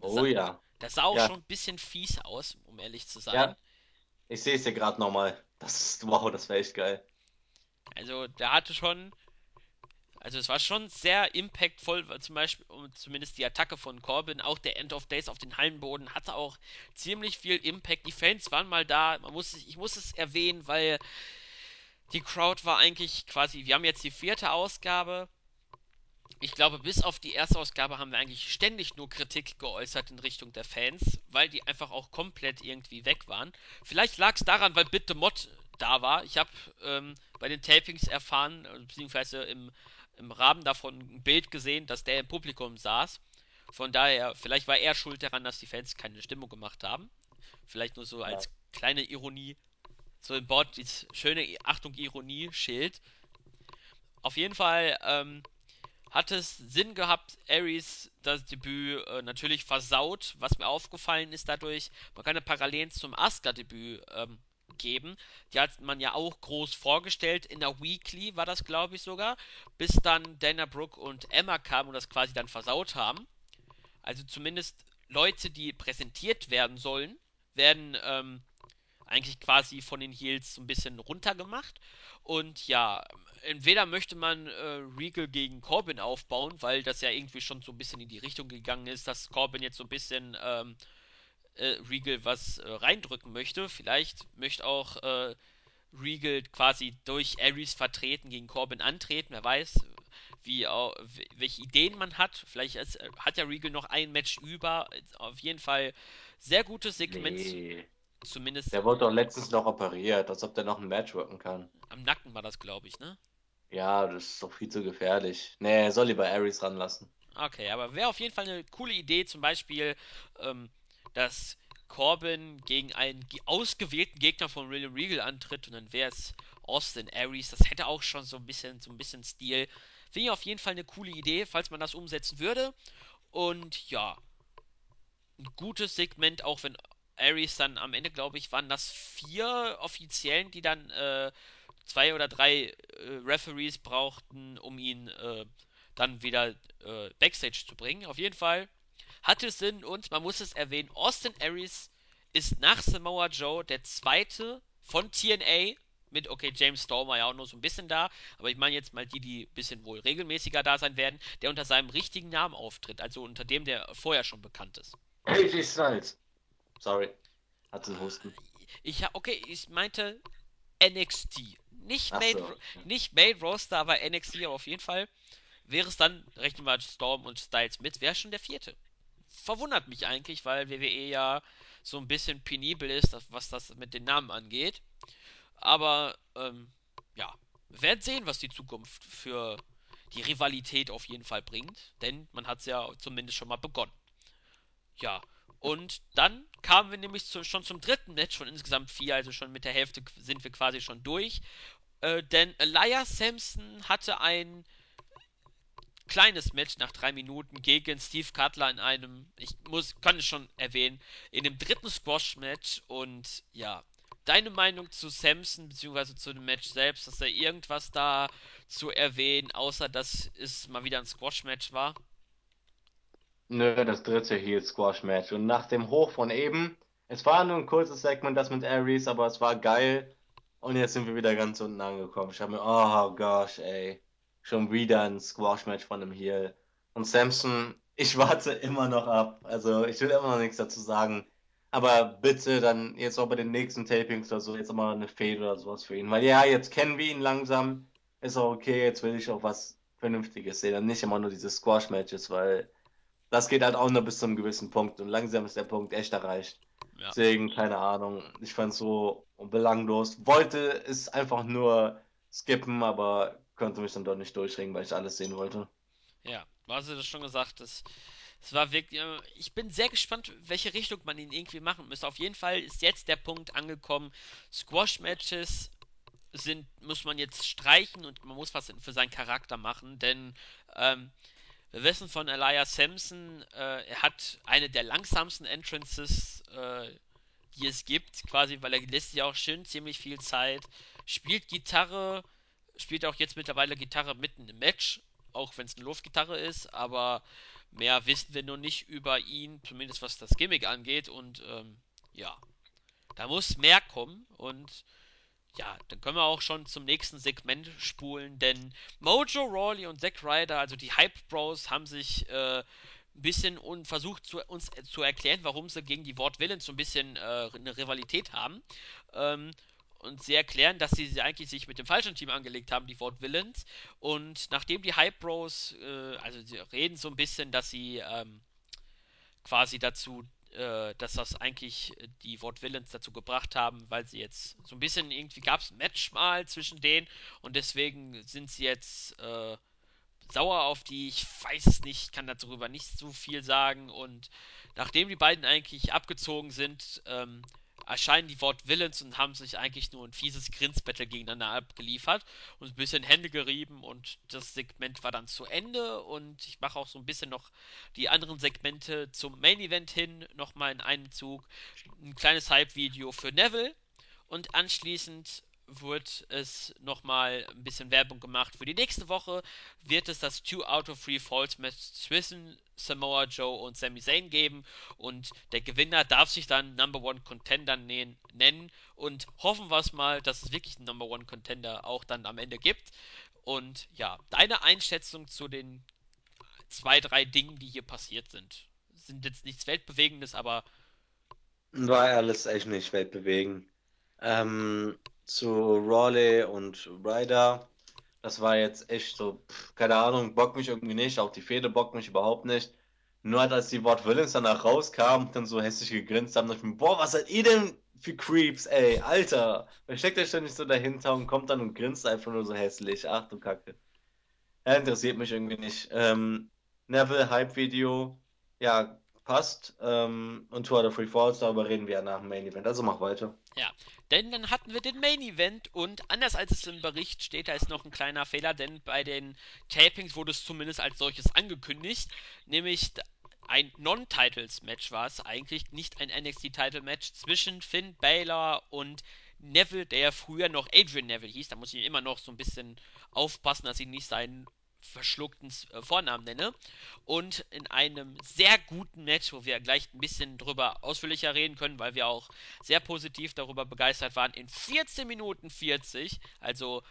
Speaker 2: Oh
Speaker 1: sah,
Speaker 2: ja.
Speaker 1: das sah auch
Speaker 2: Ja,
Speaker 1: schon ein bisschen fies aus, um ehrlich zu sein.
Speaker 2: ja. Ich sehe es dir gerade nochmal. Das ist, wow, das wäre echt geil.
Speaker 1: Also, der hatte schon, also es war schon sehr impactvoll, zum Beispiel, um, zumindest die Attacke von Corbin, auch der End of Days auf den Hallenboden hatte auch ziemlich viel Impact. Die Fans waren mal da, man muss, ich muss es erwähnen, weil die Crowd war eigentlich quasi, wir haben jetzt die vierte Ausgabe. Ich glaube, bis auf die erste Ausgabe haben wir eigentlich ständig nur Kritik geäußert in Richtung der Fans, weil die einfach auch komplett irgendwie weg waren. Vielleicht lag es daran, weil Bitte Mod da war. Ich habe ähm, bei den Tapings erfahren, äh, beziehungsweise im, im Rahmen davon ein Bild gesehen, dass der im Publikum saß. Von daher, vielleicht war er schuld daran, dass die Fans keine Stimmung gemacht haben. Vielleicht nur so als kleine Ironie. So im Board dieses schöne Achtung Ironie-Schild. Auf jeden Fall ähm, hat es Sinn gehabt, Ares das Debüt äh, natürlich versaut. Was mir aufgefallen ist dadurch, man kann ja Parallelen zum Asuka-Debüt ähm, geben. Die hat man ja auch groß vorgestellt. In der Weekly war das, glaube ich, sogar. Bis dann Dana Brooke und Emma kamen und das quasi dann versaut haben. Also zumindest Leute, die präsentiert werden sollen, werden ähm, eigentlich quasi von den Heels so ein bisschen runtergemacht. Und ja, entweder möchte man äh, Regal gegen Corbin aufbauen, weil das ja irgendwie schon so ein bisschen in die Richtung gegangen ist, dass Corbin jetzt so ein bisschen ähm, äh, Regal was äh, reindrücken möchte. Vielleicht möchte auch äh, Regal quasi durch Aries vertreten gegen Corbin antreten. Wer weiß, wie, welche Ideen man hat. Vielleicht ist, äh, hat ja Regal noch ein Match über. Auf jeden Fall sehr gutes Segment,
Speaker 2: Nee.
Speaker 1: zumindest
Speaker 2: Der wurde doch letztens noch operiert, als ob der noch ein Match worken kann.
Speaker 1: am Nacken war das, glaube ich, ne?
Speaker 2: Ja, das ist doch viel zu gefährlich. Nee, er soll lieber Ares ranlassen.
Speaker 1: Okay, aber wäre auf jeden Fall eine coole Idee, zum Beispiel, ähm, dass Corbin gegen einen ge- ausgewählten Gegner von William Regal antritt und dann wäre es Austin Aries. Das hätte auch schon so ein bisschen, so ein bisschen Stil. Finde ich auf jeden Fall eine coole Idee, falls man das umsetzen würde. Und ja, ein gutes Segment, auch wenn Aries dann am Ende, glaube ich, waren das vier Offiziellen, die dann äh, zwei oder drei äh, Referees brauchten, um ihn äh, dann wieder äh, Backstage zu bringen. Auf jeden Fall Sinn und man muss es erwähnen, Austin Aries ist nach Samoa Joe der zweite von TNA mit, okay, James Storm war ja auch nur so ein bisschen da, aber ich meine jetzt mal die, die ein bisschen wohl regelmäßiger da sein werden, der unter seinem richtigen Namen auftritt, also unter dem, der vorher schon bekannt ist.
Speaker 2: AJ Styles. Sorry, hat einen Husten.
Speaker 1: Ich okay, ich meinte NXT. Nicht
Speaker 2: Ach
Speaker 1: Main,
Speaker 2: so.
Speaker 1: nicht Main Roster, aber NXT, aber auf jeden Fall wäre es dann, rechnen wir Storm und Styles mit, wäre schon der vierte. Verwundert mich eigentlich, weil WWE ja so ein bisschen penibel ist, was das mit den Namen angeht. Aber, ähm, ja, wir werden sehen, was die Zukunft für die Rivalität auf jeden Fall bringt. Denn man hat es ja zumindest schon mal begonnen. Ja, Und dann kamen wir nämlich zu, schon zum dritten Match von insgesamt vier, also schon mit der Hälfte sind wir quasi schon durch. Äh, denn Elias Sampson hatte ein kleines Match nach drei Minuten gegen Steve Cutler in einem, ich muss, kann es schon erwähnen, in dem dritten Squash-Match. Und ja, deine Meinung zu Samson, beziehungsweise zu dem Match selbst, dass er irgendwas da zu erwähnen, außer dass es mal wieder ein Squash-Match war?
Speaker 2: Nö, das dritte Heel Squash Match. Und nach dem Hoch von eben, es war nur ein kurzes Segment, das mit Aries, aber es war geil. Und jetzt sind wir wieder ganz unten angekommen. Ich habe mir, oh gosh, ey, schon wieder ein Squash Match von einem Heel. Und Samson, ich <laughs> warte immer noch ab. Also ich will immer noch nichts dazu sagen. Aber bitte dann jetzt auch bei den nächsten Tapings oder so, jetzt auch mal eine Fehde oder sowas für ihn. Weil ja, jetzt kennen wir ihn langsam. Ist auch okay, jetzt will ich auch was Vernünftiges sehen. Und nicht immer nur diese Squash Matches, weil das geht halt auch nur bis zu einem gewissen Punkt und langsam ist der Punkt echt erreicht.
Speaker 1: Ja,
Speaker 2: Deswegen, keine Ahnung, ich fand es so belanglos. Wollte es einfach nur skippen, aber konnte mich dann doch nicht durchringen, weil ich alles sehen wollte.
Speaker 1: ja, du hast das schon gesagt, das, es war wirklich, ich bin sehr gespannt, welche Richtung man ihn irgendwie machen müsste. Auf jeden Fall ist jetzt der Punkt angekommen, Squash-Matches sind, muss man jetzt streichen und man muss was für seinen Charakter machen, denn ähm, wir wissen von Elias Sampson, äh, er hat eine der langsamsten Entrances, äh, die es gibt, quasi, weil er lässt sich auch schön ziemlich viel Zeit, spielt Gitarre, spielt auch jetzt mittlerweile Gitarre mitten im Match, auch wenn es eine Luftgitarre ist, aber mehr wissen wir noch nicht über ihn, zumindest was das Gimmick angeht und ähm, ja, da muss mehr kommen und ja, dann können wir auch schon zum nächsten Segment spulen, denn Mojo Rawley und Zack Ryder, also die Hype Bros, haben sich äh, ein bisschen und versucht zu, uns zu erklären, warum sie gegen die Ward Villains so ein bisschen äh, eine Rivalität haben. Ähm, und sie erklären, dass sie eigentlich sich mit dem falschen Team angelegt haben, die Ward Villains. Und nachdem die Hype Bros, äh, also sie reden so ein bisschen, dass sie ähm, quasi dazu, äh, dass das eigentlich die Ward Villains dazu gebracht haben, weil sie jetzt so ein bisschen irgendwie gab es ein Match mal zwischen denen und deswegen sind sie jetzt äh, sauer auf die. Ich weiß es nicht, kann darüber nicht so viel sagen und nachdem die beiden eigentlich abgezogen sind, ähm, erscheinen die Wort Villains und haben sich eigentlich nur ein fieses Grinsbattle gegeneinander abgeliefert und ein bisschen Hände gerieben und das Segment war dann zu Ende und ich mache auch so ein bisschen noch die anderen Segmente zum Main Event hin, nochmal in einem Zug. Ein kleines Hype-Video für Neville und anschließend wird es nochmal ein bisschen Werbung gemacht. Für die nächste Woche wird es das 2 out of 3 Falls Match zwischen Samoa Joe und Sami Zayn geben und der Gewinner darf sich dann Number One Contender nennen und hoffen wir es mal, dass es wirklich einen Number One Contender auch dann am Ende gibt. Und ja, deine Einschätzung zu den zwei, drei Dingen, die hier passiert sind. Sind jetzt nichts Weltbewegendes, aber
Speaker 2: War alles echt nicht weltbewegend. Ähm, zu Rawley und Ryder, das war jetzt echt so, pff, keine Ahnung, bockt mich irgendwie nicht, auch die Fehde bockt mich überhaupt nicht. Nur halt, als die Wort Villains danach rauskamen und dann so hässlich gegrinst haben, dachte ich mir, boah, was seid ihr denn für Creeps, ey, Alter, wer steckt euch denn nicht so dahinter und kommt dann und grinst einfach nur so hässlich, ach du Kacke. Ja, interessiert mich irgendwie nicht. Ähm, Neville Hype-Video, ja, passt. Ähm, und Tour de Free Falls, darüber reden wir ja nach dem Main Event. Also mach weiter.
Speaker 1: Ja, denn dann hatten wir den Main Event und anders als es im Bericht steht, da ist noch ein kleiner Fehler, denn bei den Tapings wurde es zumindest als solches angekündigt, nämlich ein Non-Titles-Match war es eigentlich, nicht ein NXT-Title-Match zwischen Finn Balor und Neville, der früher noch Adrian Neville hieß. Da muss ich immer noch so ein bisschen aufpassen, dass ich nicht seinen verschluckten äh, Vornamen nenne. Und in einem sehr guten Match, wo wir gleich ein bisschen drüber ausführlicher reden können, weil wir auch sehr positiv darüber begeistert waren, in 14 Minuten 40, also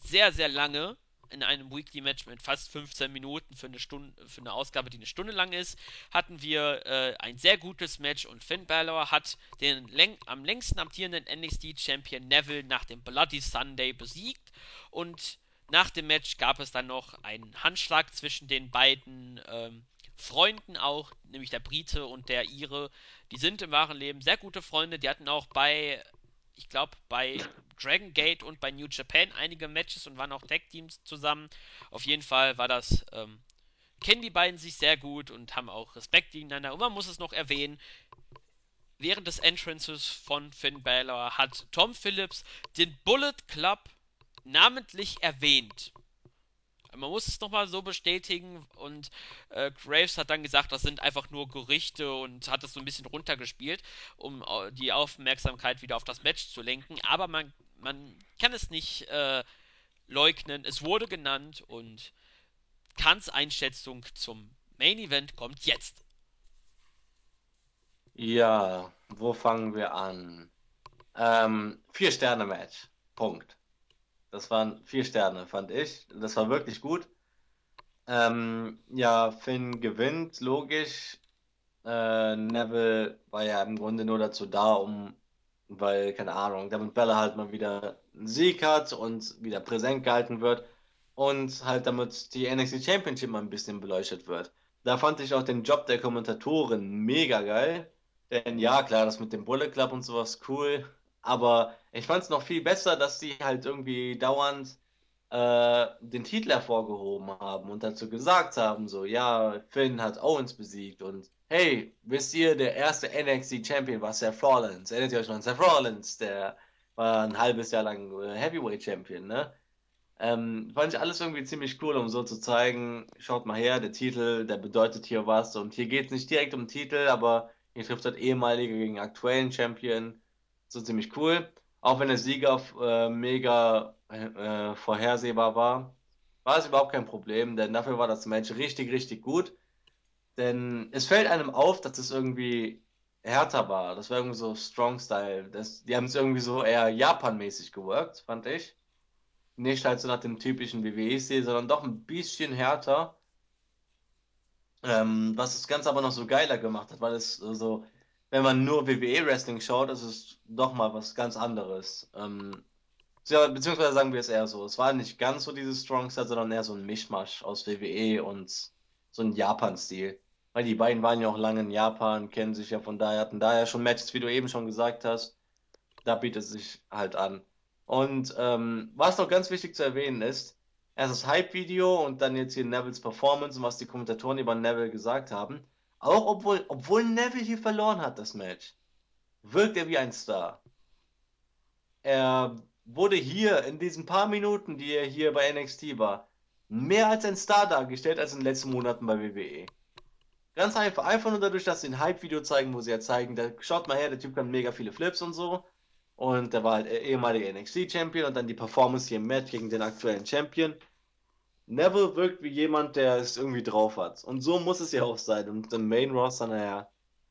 Speaker 1: sehr, sehr lange, in einem Weekly Match mit fast 15 Minuten für eine Stunde, für eine Ausgabe, die eine Stunde lang ist, hatten wir äh, ein sehr gutes Match und Finn Balor hat den läng am längsten amtierenden NXT Champion Neville nach dem Bloody Sunday besiegt und nach dem Match gab es dann noch einen Handschlag zwischen den beiden ähm, Freunden auch, nämlich der Brite und der Ire. Die sind im wahren Leben sehr gute Freunde. Die hatten auch bei, ich glaube, bei Dragon Gate und bei New Japan einige Matches und waren auch Tag Teams zusammen. Auf jeden Fall war das ähm, kennen die beiden sich sehr gut und haben auch Respekt gegeneinander. Und man muss es noch erwähnen, während des Entrances von Finn Balor hat Tom Phillips den Bullet Club namentlich erwähnt. Man muss es nochmal so bestätigen und äh, Graves hat dann gesagt, das sind einfach nur Gerüchte und hat es so ein bisschen runtergespielt, um äh, die Aufmerksamkeit wieder auf das Match zu lenken. Aber man, man kann es nicht äh, leugnen. Es wurde genannt und Kans Einschätzung zum Main Event kommt jetzt.
Speaker 2: Ja, wo fangen wir an? Ähm, vier Sterne Match. Punkt. Das waren vier Sterne, fand ich. Das war wirklich gut. Ähm, ja, Finn gewinnt, logisch. Äh, Neville war ja im Grunde nur dazu da, um, weil, keine Ahnung, damit Bella halt mal wieder einen Sieg hat und wieder präsent gehalten wird und halt damit die NXT Championship mal ein bisschen beleuchtet wird. Da fand ich auch den Job der Kommentatorin mega geil. Denn ja, klar, das mit dem Bullet Club und sowas cool. Aber ich fand es noch viel besser, dass die halt irgendwie dauernd äh, den Titel hervorgehoben haben und dazu gesagt haben, so, ja, Finn hat Owens besiegt und hey, wisst ihr, der erste NXT Champion war Seth Rollins. Erinnert ihr euch noch an Seth Rollins? Der war ein halbes Jahr lang äh, Heavyweight Champion, ne? Ähm, fand ich alles irgendwie ziemlich cool, um so zu zeigen, schaut mal her, der Titel, der bedeutet hier was. Und hier geht es nicht direkt um Titel, aber hier trifft halt ehemalige gegen aktuellen Champion. So ziemlich cool. Auch wenn der Sieger äh, mega äh, vorhersehbar war, war es überhaupt kein Problem, denn dafür war das Match richtig, richtig gut. Denn es fällt einem auf, dass es irgendwie härter war. Das war irgendwie so Strong Style. Das, die haben es irgendwie so eher Japan-mäßig geworkt, fand ich nicht halt so nach dem typischen WWE-Stil, sondern doch ein bisschen härter. Ähm, was das Ganze aber noch so geiler gemacht hat, weil es so, wenn man nur WWE-Wrestling schaut, ist es doch mal was ganz anderes. Ähm, beziehungsweise sagen wir es eher so. Es war nicht ganz so dieses Strong Style, sondern eher so ein Mischmasch aus WWE und so ein Japan-Stil. Weil die beiden waren ja auch lange in Japan, kennen sich ja von daher, hatten daher schon Matches, wie du eben schon gesagt hast. Da bietet es sich halt an. Und ähm, was noch ganz wichtig zu erwähnen ist, erst das Hype-Video und dann jetzt hier Nevilles Performance und was die Kommentatoren über Neville gesagt haben. Auch obwohl, obwohl Neville hier verloren hat, das Match, wirkt er wie ein Star. Er wurde hier in diesen paar Minuten, die er hier bei NXT war, mehr als ein Star dargestellt als in den letzten Monaten bei WWE. Ganz einfach, einfach nur dadurch, dass sie ein Hype-Video zeigen, wo sie ja zeigen, da schaut mal her, der Typ kann mega viele Flips und so. Und der war halt ehemaliger NXT-Champion und dann die Performance hier im Match gegen den aktuellen Champion. Neville wirkt wie jemand, der es irgendwie drauf hat. Und so muss es ja auch sein. Und im Main Roster, naja,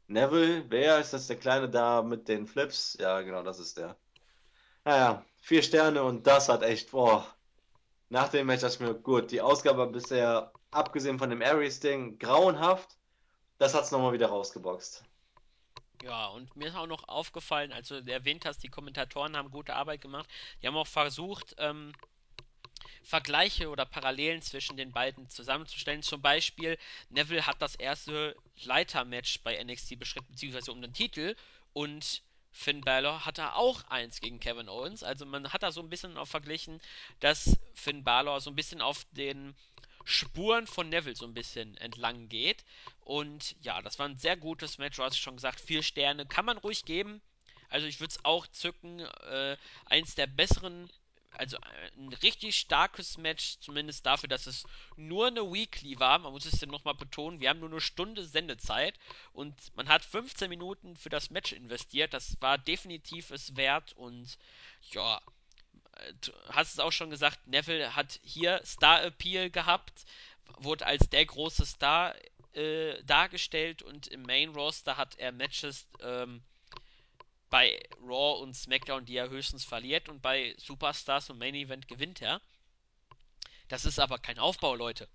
Speaker 2: Neville, wer ist das der Kleine da mit den Flips? Ja, genau, das ist der. Naja, vier Sterne und das hat echt, boah. Nach dem Match dachte mir, gut, die Ausgabe bisher, abgesehen von dem Aries-Ding, grauenhaft. Das hat es nochmal wieder rausgeboxt.
Speaker 1: Ja, und mir ist auch noch aufgefallen, als du erwähnt hast, die Kommentatoren haben gute Arbeit gemacht. Die haben auch versucht, ähm, Vergleiche oder Parallelen zwischen den beiden zusammenzustellen. Zum Beispiel, Neville hat das erste Leitermatch bei NXT beschritten, beziehungsweise um den Titel. Und Finn Balor hatte auch eins gegen Kevin Owens. Also man hat da so ein bisschen auch verglichen, dass Finn Balor so ein bisschen auf den Spuren von Neville so ein bisschen entlang geht. Und ja, das war ein sehr gutes Match. Du hast schon gesagt, vier Sterne kann man ruhig geben. Also ich würde es auch zücken. Äh, eins der besseren, also ein richtig starkes Match, zumindest dafür, dass es nur eine Weekly war. Man muss es ja nochmal betonen, wir haben nur eine Stunde Sendezeit und man hat 15 Minuten für das Match investiert. Das war definitiv es wert und ja, du hast es auch schon gesagt, Neville hat hier Star Appeal gehabt, wurde als der große Star äh, dargestellt und im Main Roster hat er Matches ähm, bei Raw und SmackDown, die er höchstens verliert und bei Superstars und Main Event gewinnt er. Das ist aber kein Aufbau, Leute.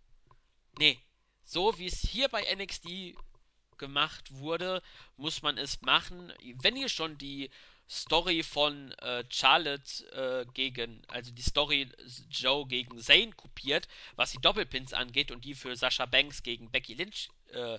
Speaker 1: Nee, so wie es hier bei NXT gemacht wurde, muss man es machen. Wenn ihr schon die Story von äh, Charlotte äh, gegen, also die Story Joe gegen Zane kopiert, was die Doppelpins angeht und die für Sascha Banks gegen Becky Lynch äh,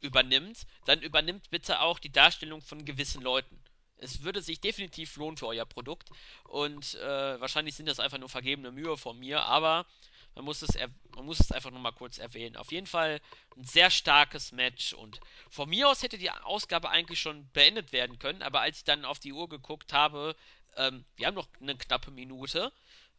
Speaker 1: übernimmt, dann übernimmt bitte auch die Darstellung von gewissen Leuten. Es würde sich definitiv lohnen für euer Produkt und äh, wahrscheinlich sind das einfach nur vergebene Mühe von mir, aber Man muss es, man muss es einfach nochmal kurz erwähnen. Auf jeden Fall ein sehr starkes Match und von mir aus hätte die Ausgabe eigentlich schon beendet werden können, aber als ich dann auf die Uhr geguckt habe, ähm, wir haben noch eine knappe Minute,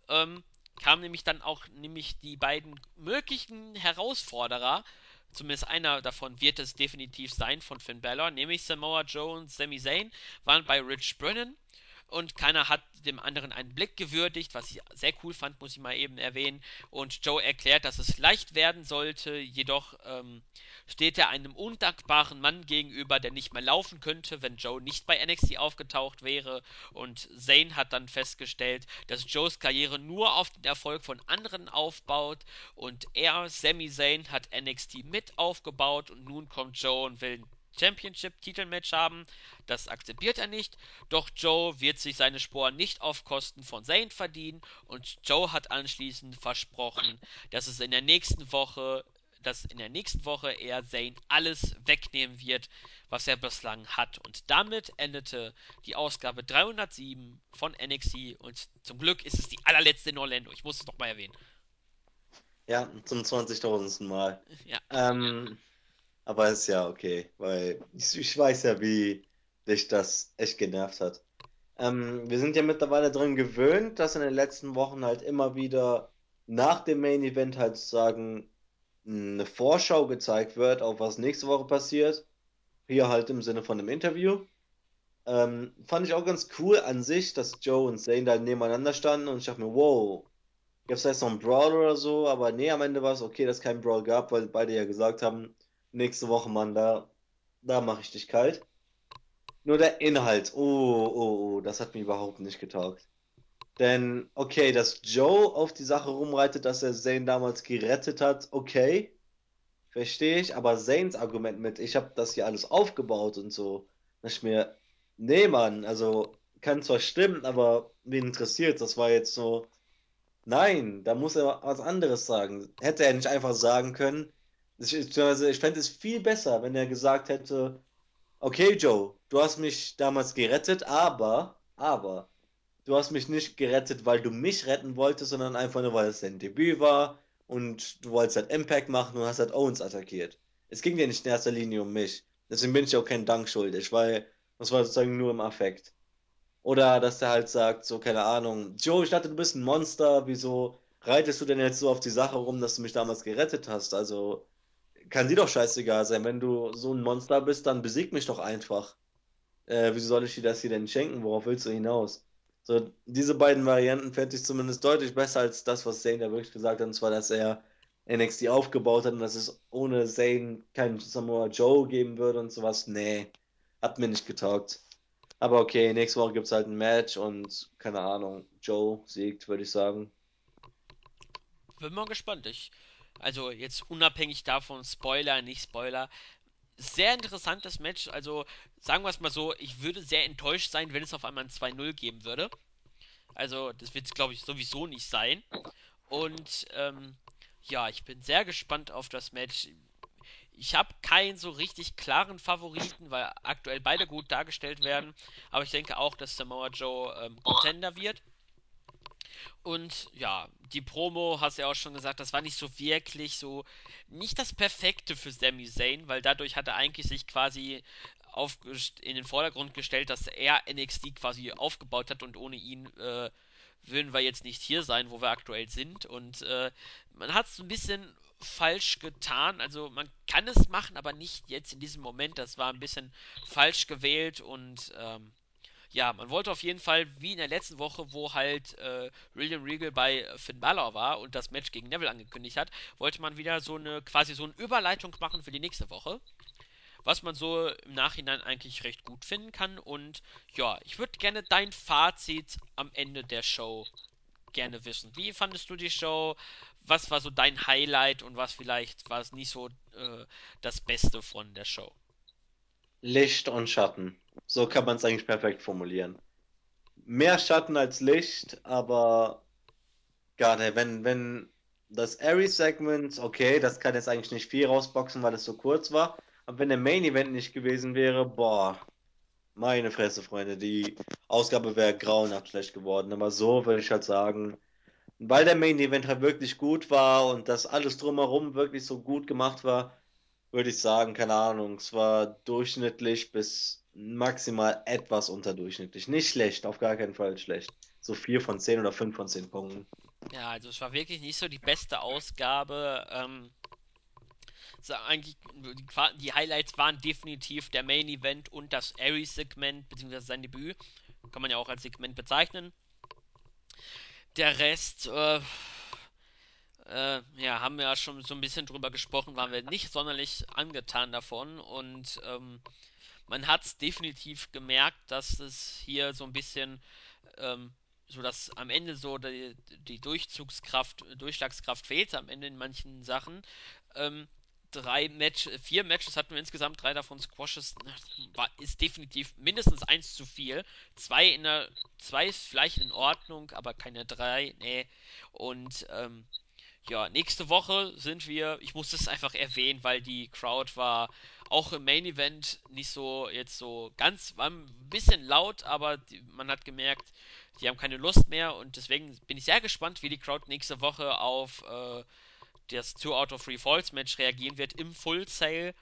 Speaker 1: ähm, kamen nämlich dann auch nämlich die beiden möglichen Herausforderer zumindest einer davon wird es definitiv sein von Finn Balor, nämlich Samoa Joe und Sami Zayn, waren bei Rich Brennan und keiner hat dem anderen einen Blick gewürdigt, was ich sehr cool fand, muss ich mal eben erwähnen. Und Joe erklärt, dass es leicht werden sollte, jedoch ähm, steht er einem undankbaren Mann gegenüber, der nicht mehr laufen könnte, wenn Joe nicht bei NXT aufgetaucht wäre. Und Zane hat dann festgestellt, dass Joes Karriere nur auf den Erfolg von anderen aufbaut und er, Sami Zayn, hat NXT mit aufgebaut und nun kommt Joe und will Championship-Titelmatch haben. Das akzeptiert er nicht. Doch Joe wird sich seine Sporen nicht auf Kosten von Zane verdienen und Joe hat anschließend versprochen, dass es in der nächsten Woche dass in der nächsten Woche er Zane alles wegnehmen wird, was er bislang hat. Und damit endete die Ausgabe 307 von NXT und zum Glück ist es die allerletzte in Orlando. Ich muss es nochmal erwähnen.
Speaker 2: Ja, zum 20.000. Mal.
Speaker 1: Ja.
Speaker 2: Ähm, aber ist ja okay, weil ich, ich weiß ja, wie dich das echt genervt hat. Ähm, wir sind ja mittlerweile drin gewöhnt, dass in den letzten Wochen halt immer wieder nach dem Main Event halt sozusagen eine Vorschau gezeigt wird, auf was nächste Woche passiert. Hier halt im Sinne von einem Interview. Ähm, fand ich auch ganz cool an sich, dass Joe und Zane da nebeneinander standen und ich dachte mir, wow, gibt es da jetzt noch einen Brawl oder so? Aber nee, am Ende war es okay, dass es keinen Brawl gab, weil beide ja gesagt haben, nächste Woche, Mann, da, da mache ich dich kalt. Nur der Inhalt, oh, oh, oh, das hat mir überhaupt nicht getaugt. Denn, okay, dass Joe auf die Sache rumreitet, dass er Zane damals gerettet hat, okay, verstehe ich, aber Zanes Argument mit, ich habe das hier alles aufgebaut und so, dass ich mir, nee, Mann, also kann zwar stimmen, aber wen interessiert, das war jetzt so, nein, da muss er was anderes sagen. Hätte er nicht einfach sagen können, ich, ich fände es viel besser, wenn er gesagt hätte, okay, Joe, du hast mich damals gerettet, aber, aber, du hast mich nicht gerettet, weil du mich retten wolltest, sondern einfach nur, weil es dein Debüt war und du wolltest halt Impact machen und hast halt Owens attackiert. Es ging dir nicht in erster Linie um mich. Deswegen bin ich auch keinen Dank schuldig, weil das war sozusagen nur im Affekt. Oder dass der halt sagt, so, keine Ahnung, Joe, ich dachte, du bist ein Monster, wieso reitest du denn jetzt so auf die Sache rum, dass du mich damals gerettet hast? Also, kann dir doch scheißegal sein. Wenn du so ein Monster bist, dann besieg mich doch einfach. Äh, wieso soll ich dir das hier denn schenken? Worauf willst du hinaus? So, diese beiden Varianten fände ich zumindest deutlich besser als das, was Zane da wirklich gesagt hat, und zwar, dass er NXT aufgebaut hat und dass es ohne Zane keinen Samoa Joe geben würde und sowas. Nee, hat mir nicht getaugt. Aber okay, nächste Woche gibt es halt ein Match und keine Ahnung, Joe siegt, würde ich sagen.
Speaker 1: Bin mal gespannt. Ich, also jetzt unabhängig davon, Spoiler, nicht Spoiler, sehr interessantes Match. Also sagen wir es mal so, ich würde sehr enttäuscht sein, wenn es auf einmal ein 2-0 geben würde. Also das wird es, glaube ich, sowieso nicht sein. Und ähm, ja, ich bin sehr gespannt auf das Match. Ich habe keinen so richtig klaren Favoriten, weil aktuell beide gut dargestellt werden. Aber ich denke auch, dass Samoa Joe ähm, Contender wird. Und ja, die Promo, hast du ja auch schon gesagt, das war nicht so wirklich so, nicht das Perfekte für Sami Zayn, weil dadurch hat er eigentlich sich quasi auf, in den Vordergrund gestellt, dass er NXT quasi aufgebaut hat und ohne ihn äh, würden wir jetzt nicht hier sein, wo wir aktuell sind. Und äh, man hat es ein bisschen falsch getan. Also man kann es machen, aber nicht jetzt in diesem Moment. Das war ein bisschen falsch gewählt und ähm, ja, man wollte auf jeden Fall, wie in der letzten Woche, wo halt äh, William Regal bei Finn Balor war und das Match gegen Neville angekündigt hat, wollte man wieder so eine, quasi so eine Überleitung machen für die nächste Woche. Was man so im Nachhinein eigentlich recht gut finden kann. Und ja, ich würde gerne dein Fazit am Ende der Show gerne wissen. Wie fandest du die Show? Was war so dein Highlight und was vielleicht war es nicht so äh, das Beste von der Show?
Speaker 2: Licht und Schatten. So kann man es eigentlich perfekt formulieren. Mehr Schatten als Licht, aber gerade wenn, wenn das Aries-Segment, okay, das kann jetzt eigentlich nicht viel rausboxen, weil es so kurz war. Aber wenn der Main-Event nicht gewesen wäre, boah, meine Fresse, Freunde, die Ausgabe wäre grauenhaft schlecht geworden. Aber so würde ich halt sagen, weil der Main Event halt wirklich gut war und das alles drumherum wirklich so gut gemacht war, würde ich sagen, keine Ahnung, es war durchschnittlich bis maximal etwas unterdurchschnittlich. Nicht schlecht, auf gar keinen Fall schlecht. So 4 von 10 oder 5 von 10 Punkten.
Speaker 1: Ja, also es war wirklich nicht so die beste Ausgabe. Ähm, eigentlich, die, die Highlights waren definitiv der Main Event und das Aries-Segment, beziehungsweise sein Debüt. Kann man ja auch als Segment bezeichnen. Der Rest, äh, äh, ja, haben wir ja schon so ein bisschen drüber gesprochen, waren wir nicht sonderlich angetan davon und ähm, man hat es definitiv gemerkt, dass es hier so ein bisschen, ähm, so dass am Ende so die, die Durchzugskraft, Durchschlagskraft fehlt, am Ende in manchen Sachen. Ähm, drei Match, vier Matches hatten wir insgesamt, drei davon Squashes, war, ist definitiv mindestens eins zu viel. Zwei in der, zwei ist vielleicht in Ordnung, aber keine drei, nee. Und ähm, ja, nächste Woche sind wir, ich muss das einfach erwähnen, weil die Crowd war auch im Main Event nicht so jetzt so ganz, war ein bisschen laut, aber die, man hat gemerkt, die haben keine Lust mehr und deswegen bin ich sehr gespannt, wie die Crowd nächste Woche auf äh, das Two Out of Three Falls Match reagieren wird im Full Sale.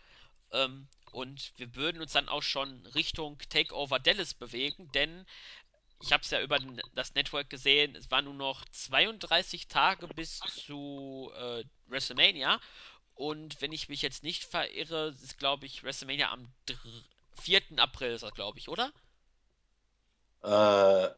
Speaker 1: Ähm, und wir würden uns dann auch schon Richtung Takeover Dallas bewegen, denn ich habe es ja über das Network gesehen, es waren nur noch 32 Tage bis zu äh, WrestleMania. Und wenn ich mich jetzt nicht verirre, ist, glaube ich, WrestleMania am 4. April, ist das, glaube ich, oder?
Speaker 2: Äh,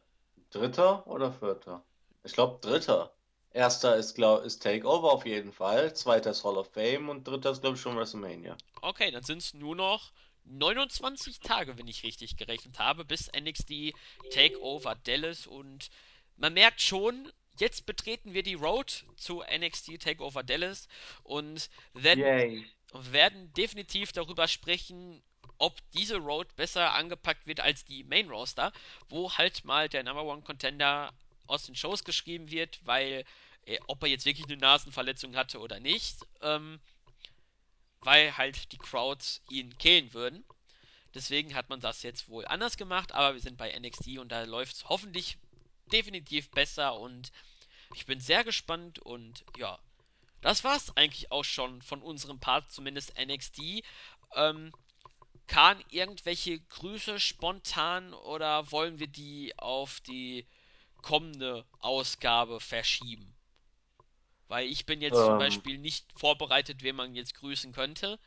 Speaker 2: dritter oder vierter? Ich glaube, dritter. Erster ist, glaub, ist Takeover auf jeden Fall. Zweiter ist Hall of Fame und dritter ist, glaube ich, schon WrestleMania.
Speaker 1: Okay, dann sind es nur noch 29 Tage, wenn ich richtig gerechnet habe, bis NXT Takeover Dallas. Und man merkt schon, jetzt betreten wir die Road zu NXT Takeover Dallas und werden, werden definitiv darüber sprechen, ob diese Road besser angepackt wird als die Main Roster, wo halt mal der Number One Contender aus den Shows geschrieben wird, weil äh, ob er jetzt wirklich eine Nasenverletzung hatte oder nicht. Ähm, weil halt die Crowds ihn killen würden. Deswegen hat man das jetzt wohl anders gemacht, aber wir sind bei NXT und da läuft es hoffentlich definitiv besser und ich bin sehr gespannt und ja, das war's eigentlich auch schon von unserem Part, zumindest NXT. Ähm, Kahn, irgendwelche Grüße spontan oder wollen wir die auf die kommende Ausgabe verschieben? Weil ich bin jetzt zum
Speaker 2: Ähm,
Speaker 1: Beispiel nicht vorbereitet, wen man jetzt grüßen könnte.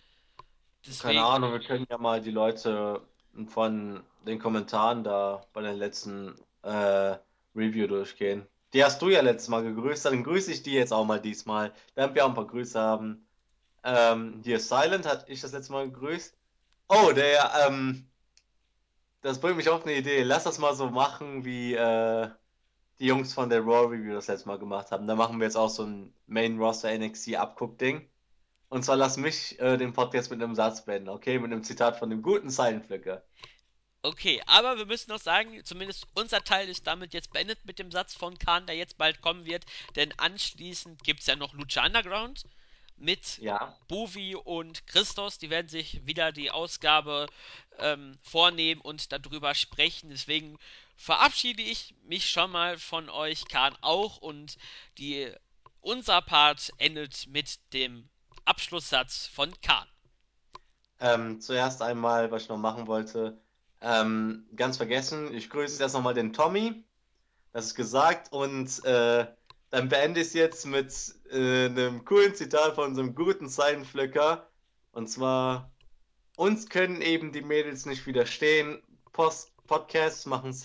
Speaker 2: keine
Speaker 1: Deswegen
Speaker 2: Ahnung, wir können ja mal die Leute von den Kommentaren da bei der letzten äh, Review durchgehen. Die hast du ja letztes Mal gegrüßt, dann grüße ich die jetzt auch mal diesmal, damit wir auch ein paar Grüße haben. Ähm, hier Silent hat ich das letzte Mal gegrüßt. Oh, der, ähm, das bringt mich auf eine Idee. Lass das mal so machen, wie äh, die Jungs von der Raw Review das letzte Mal gemacht haben. Da machen wir jetzt auch so ein Main Roster NXT Abguck-Ding. Und zwar lass mich äh, den Podcast mit einem Satz beenden, okay? Mit einem Zitat von dem guten Silent Flicker.
Speaker 1: Okay, aber wir müssen noch sagen, zumindest unser Teil ist damit jetzt beendet mit dem Satz von Khan, der jetzt bald kommen wird. Denn anschließend gibt es ja noch Lucha Underground mit
Speaker 2: Ja.
Speaker 1: Bovi und Christos. Die werden sich wieder die Ausgabe ähm, vornehmen und darüber sprechen. Deswegen verabschiede ich mich schon mal von euch, Khan auch. Und die, unser Part endet mit dem Abschlusssatz von Khan.
Speaker 2: Ähm, zuerst einmal, was ich noch machen wollte, ähm, ganz vergessen, ich grüße erst nochmal den Tommy, das ist gesagt, und äh, dann beende ich es jetzt mit äh, einem coolen Zitat von unserem guten Silent Flicker. Und zwar, uns können eben die Mädels nicht widerstehen, Post Podcasts machen Sex.